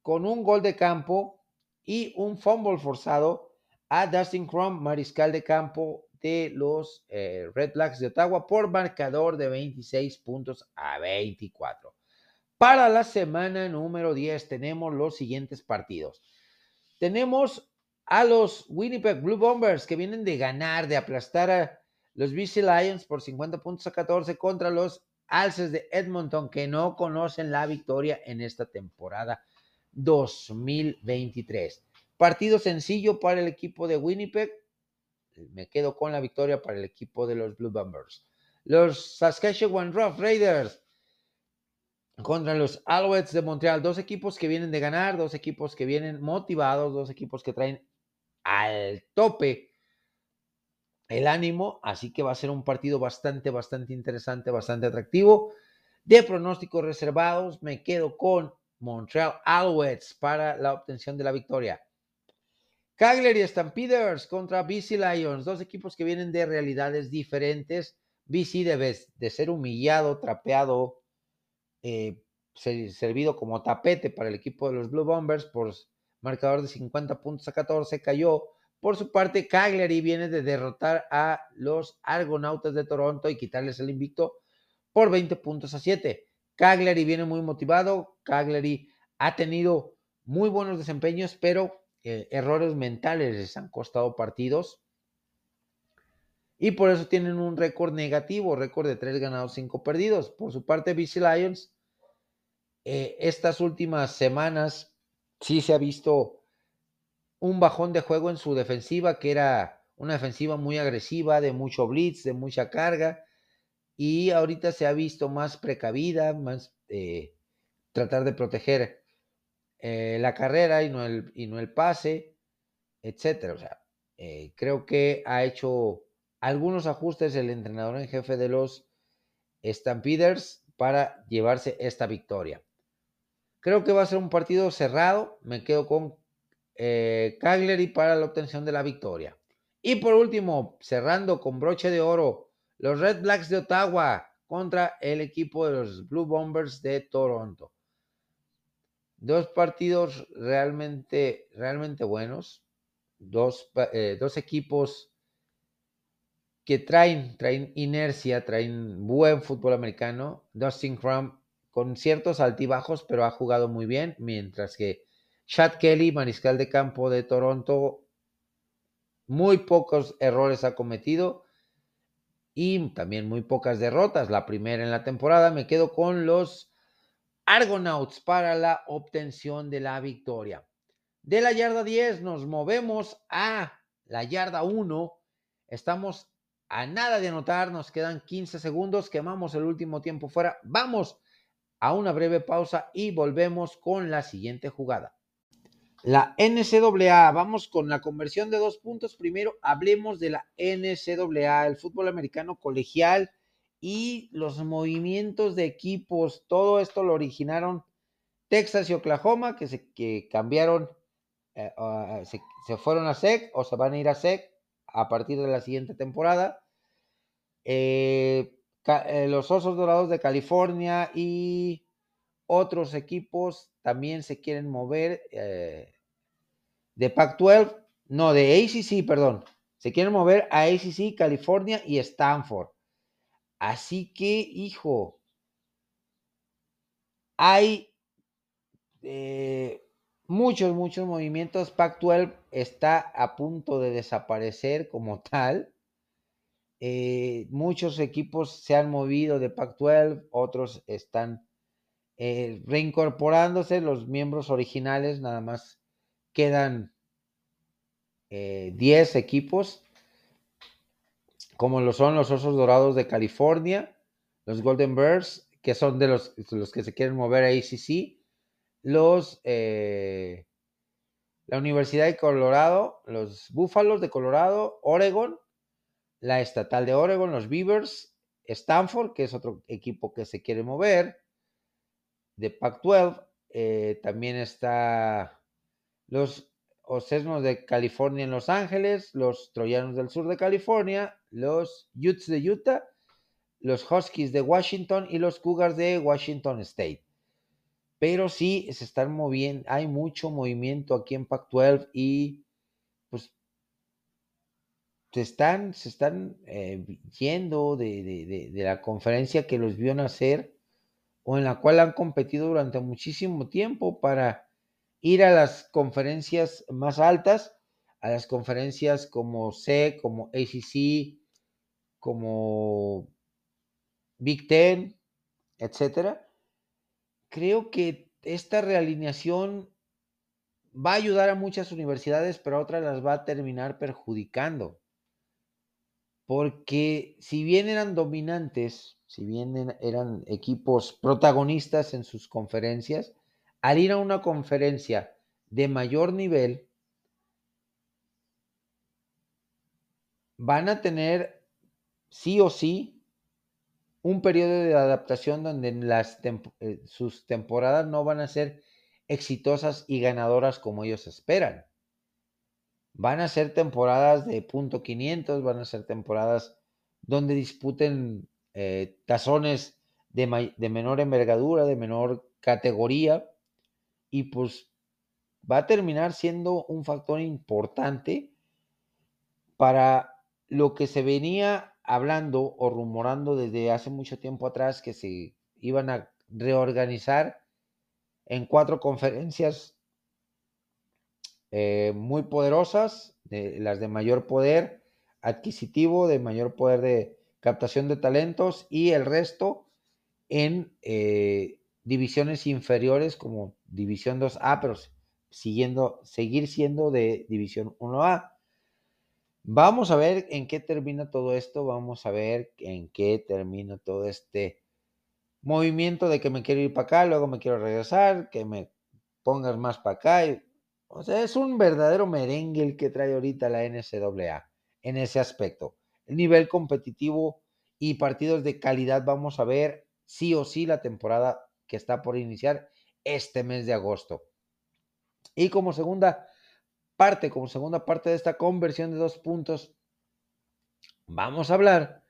con un gol de campo y un fumble forzado a Dustin Crum, mariscal de campo de los eh, Red Blacks de Ottawa, por marcador de 26 puntos a 24. Para la semana número 10 tenemos los siguientes partidos. Tenemos a los Winnipeg Blue Bombers que vienen de ganar, de aplastar a los BC Lions por 50 puntos a 14 contra los Alces de Edmonton que no conocen la victoria en esta temporada 2023. Partido sencillo para el equipo de Winnipeg. Me quedo con la victoria para el equipo de los Blue Bombers. Los Saskatchewan Rough Raiders contra los Alouettes de Montreal. Dos equipos que vienen de ganar, dos equipos que vienen motivados, dos equipos que traen al tope el ánimo, así que va a ser un partido bastante, bastante interesante, bastante atractivo. De pronósticos reservados, me quedo con Montreal Alouettes para la obtención de la victoria. Cagliari Stampeders contra BC Lions, dos equipos que vienen de realidades diferentes. BC debe de ser humillado, trapeado, eh, servido como tapete para el equipo de los Blue Bombers por marcador de 50 puntos a 14, cayó. Por su parte, Cagliari viene de derrotar a los Argonautas de Toronto y quitarles el invicto por 20 puntos a 7. Cagliari viene muy motivado, Cagliari ha tenido muy buenos desempeños, pero eh, errores mentales les han costado partidos. Y por eso tienen un récord negativo, récord de 3 ganados, 5 perdidos. Por su parte, BC Lions, eh, estas últimas semanas sí se ha visto un bajón de juego en su defensiva, que era una defensiva muy agresiva, de mucho blitz, de mucha carga, y ahorita se ha visto más precavida, más eh, tratar de proteger eh, la carrera y no el, y no el pase, etcétera. O sea, eh, creo que ha hecho algunos ajustes el entrenador en jefe de los Stampeders para llevarse esta victoria. Creo que va a ser un partido cerrado. Me quedo con eh, Cagliari para la obtención de la victoria. Y por último, cerrando con broche de oro, los Red Blacks de Ottawa contra el equipo de los Blue Bombers de Toronto. Dos partidos realmente, realmente buenos. Dos, eh, equipos que traen, traen inercia, traen buen fútbol americano. Dustin Crum con ciertos altibajos, pero ha jugado muy bien, mientras que Chad Kelly, mariscal de campo de Toronto, muy pocos errores ha cometido y también muy pocas derrotas. La primera en la temporada me quedo con los Argonauts para la obtención de la victoria. De la yarda 10 nos movemos a la yarda 1. Estamos a nada de anotar, nos quedan 15 segundos, quemamos el último tiempo fuera. Vamos a una breve pausa y volvemos con la siguiente jugada. La NCAA, vamos con la conversión de dos puntos. Primero hablemos de la NCAA, el fútbol americano colegial y los movimientos de equipos. Todo esto lo originaron Texas y Oklahoma, que se que cambiaron, eh, ah, se, se, fueron a SEC o se van a ir a SEC a partir de la siguiente temporada. Eh, los Osos Dorados de California y otros equipos también se quieren mover eh, de Pac-12, no, de ACC, perdón, se quieren mover a ACC, California y Stanford. Así que, hijo, hay eh, muchos, muchos movimientos. Pac-12 está a punto de desaparecer como tal. Eh, muchos equipos se han movido de Pac-12, otros están eh, reincorporándose, los miembros originales nada más quedan 10 eh, equipos, como lo son los Osos Dorados de California, los Golden Bears, que son de los, los que se quieren mover a ACC, los, la Universidad de Colorado, los Búfalos de Colorado, Oregon, la estatal de Oregon, los Beavers, Stanford, que es otro equipo que se quiere mover, de Pac-12, eh, también está los Osesnos de California en Los Ángeles, los Troyanos del Sur de California, los Utes de Utah, los Huskies de Washington y los Cougars de Washington State. Pero sí se están moviendo, hay mucho movimiento aquí en Pac-12 y se están, se están eh, yendo de, de, la conferencia que los vio nacer o en la cual han competido durante muchísimo tiempo para ir a las conferencias más altas, a las conferencias como C, como ACC, como Big Ten, etcétera. Creo que esta realineación va a ayudar a muchas universidades, pero a otras las va a terminar perjudicando. Porque si bien eran dominantes, si bien eran equipos protagonistas en sus conferencias, al ir a una conferencia de mayor nivel, van a tener sí o sí un periodo de adaptación donde las eh, sus temporadas no van a ser exitosas y ganadoras como ellos esperan. Van a ser temporadas de punto 500, van a ser temporadas donde disputen eh, tazones de, de menor envergadura, de menor categoría, y pues va a terminar siendo un factor importante para lo que se venía hablando o rumorando desde hace mucho tiempo atrás que se iban a reorganizar en cuatro conferencias eh, muy poderosas, las de mayor poder adquisitivo, de mayor poder de captación de talentos y el resto en eh, divisiones inferiores como División 2A, pero siguiendo, seguir siendo de División 1A. Vamos a ver en qué termina todo esto, vamos a ver en qué termina todo este movimiento de que me quiero ir para acá, luego me quiero regresar, que me pongas más para acá. O sea, es un verdadero merengue el que trae ahorita la NCAA en ese aspecto. El nivel competitivo y partidos de calidad vamos a ver sí o sí la temporada que está por iniciar este mes de agosto. Y como segunda parte, como segunda parte de esta conversión de dos puntos, vamos a hablar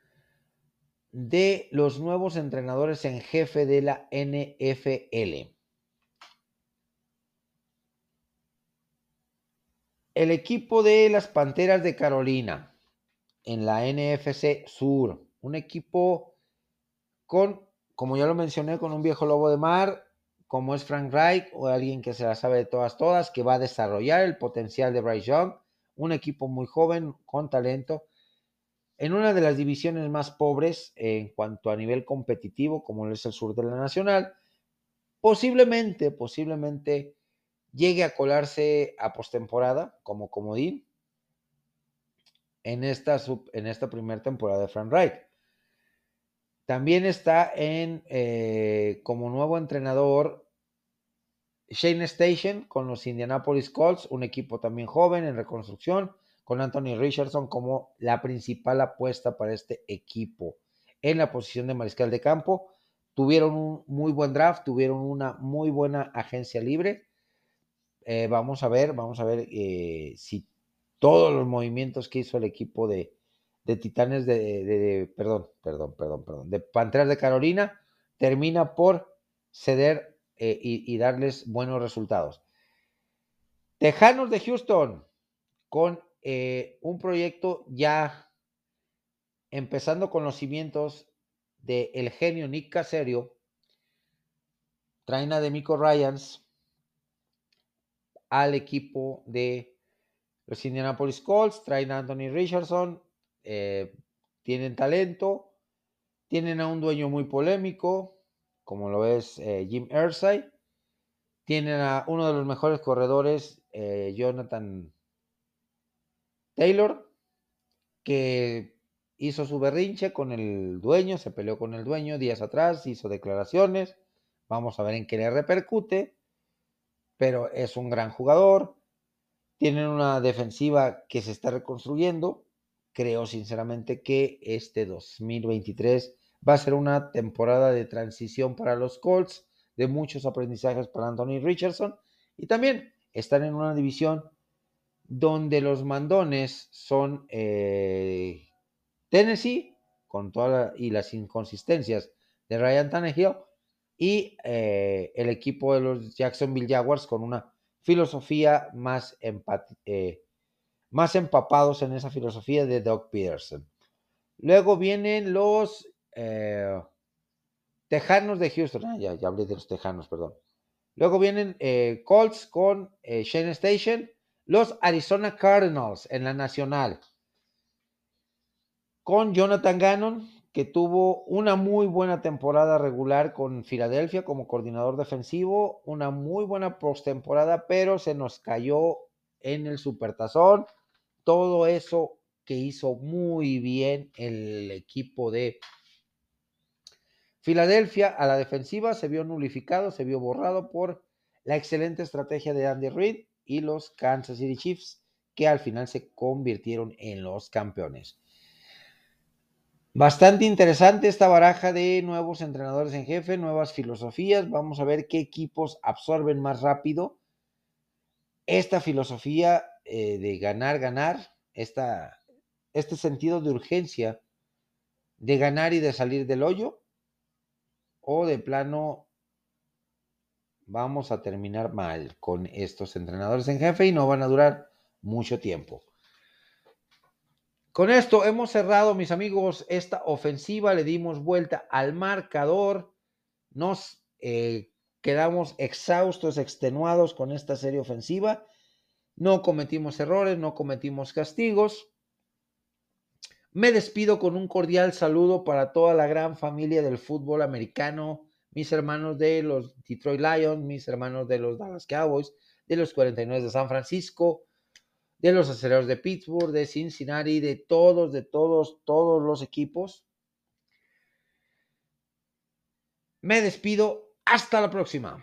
de los nuevos entrenadores en jefe de la NFL. El equipo de las Panteras de Carolina en la NFC Sur, un equipo con como ya lo mencioné, con un viejo lobo de mar, como es Frank Reich, o alguien que se la sabe de todas, todas, que va a desarrollar el potencial de Bryce Young, un equipo muy joven, con talento, en una de las divisiones más pobres en cuanto a nivel competitivo, como es el sur de la Nacional, posiblemente, posiblemente llegue a colarse a postemporada como comodín en esta, en esta primera temporada de Frank Reich. También está en eh, como nuevo entrenador Shane Station con los Indianapolis Colts, un equipo también joven en reconstrucción, con Anthony Richardson como la principal apuesta para este equipo en la posición de mariscal de campo. Tuvieron un muy buen draft, tuvieron una muy buena agencia libre. Eh, vamos a ver, vamos a ver eh, si todos los movimientos que hizo el equipo de, de Titanes de, perdón, perdón, perdón, perdón, de Panteras de Carolina termina por ceder eh, y, darles buenos resultados. Tejanos de Houston con un proyecto ya empezando con los cimientos del el genio Nick Caserio, traen a Demico Ryans al equipo de los Indianapolis Colts, traen a Anthony Richardson, eh, tienen talento, tienen a un dueño muy polémico, como lo es eh, Jim Ersay, tienen a uno de los mejores corredores, eh, Jonathan Taylor, que hizo su berrinche con el dueño, se peleó con el dueño días atrás, hizo declaraciones, vamos a ver en qué le repercute, pero es un gran jugador, tienen una defensiva que se está reconstruyendo, creo sinceramente que este 2023 va a ser una temporada de transición para los Colts, de muchos aprendizajes para Anthony Richardson y también están en una división donde los mandones son eh, Tennessee con todas y las inconsistencias de Ryan Tannehill y eh, el equipo de los Jacksonville Jaguars con una filosofía más, eh, más empapados en esa filosofía de Doug Peterson. Luego vienen los eh, Tejanos de Houston. Ah, ya, ya hablé de los Tejanos, perdón. Luego vienen Colts con Shane Station. Los Arizona Cardinals en la Nacional. Con Jonathan Gannon, que tuvo una muy buena temporada regular con Filadelfia como coordinador defensivo. Una muy buena postemporada, pero se nos cayó en el Supertazón. Todo eso que hizo muy bien el equipo de Filadelfia a la defensiva se vio nulificado, se vio borrado por la excelente estrategia de Andy Reid y los Kansas City Chiefs, que al final se convirtieron en los campeones. Bastante interesante esta baraja de nuevos entrenadores en jefe, nuevas filosofías. Vamos a ver qué equipos absorben más rápido esta filosofía eh, de ganar, ganar, esta, este sentido de urgencia de ganar y de salir del hoyo o de plano vamos a terminar mal con estos entrenadores en jefe y no van a durar mucho tiempo. Con esto hemos cerrado, mis amigos, esta ofensiva. Le dimos vuelta al marcador. Nos eh, quedamos exhaustos, extenuados con esta serie ofensiva. No cometimos errores, no cometimos castigos. Me despido con un cordial saludo para toda la gran familia del fútbol americano, mis hermanos de los Detroit Lions, mis hermanos de los Dallas Cowboys, de los 49 de San Francisco, de los aceleros de Pittsburgh, de Cincinnati, de todos, de todos, todos los equipos. Me despido. Hasta la próxima.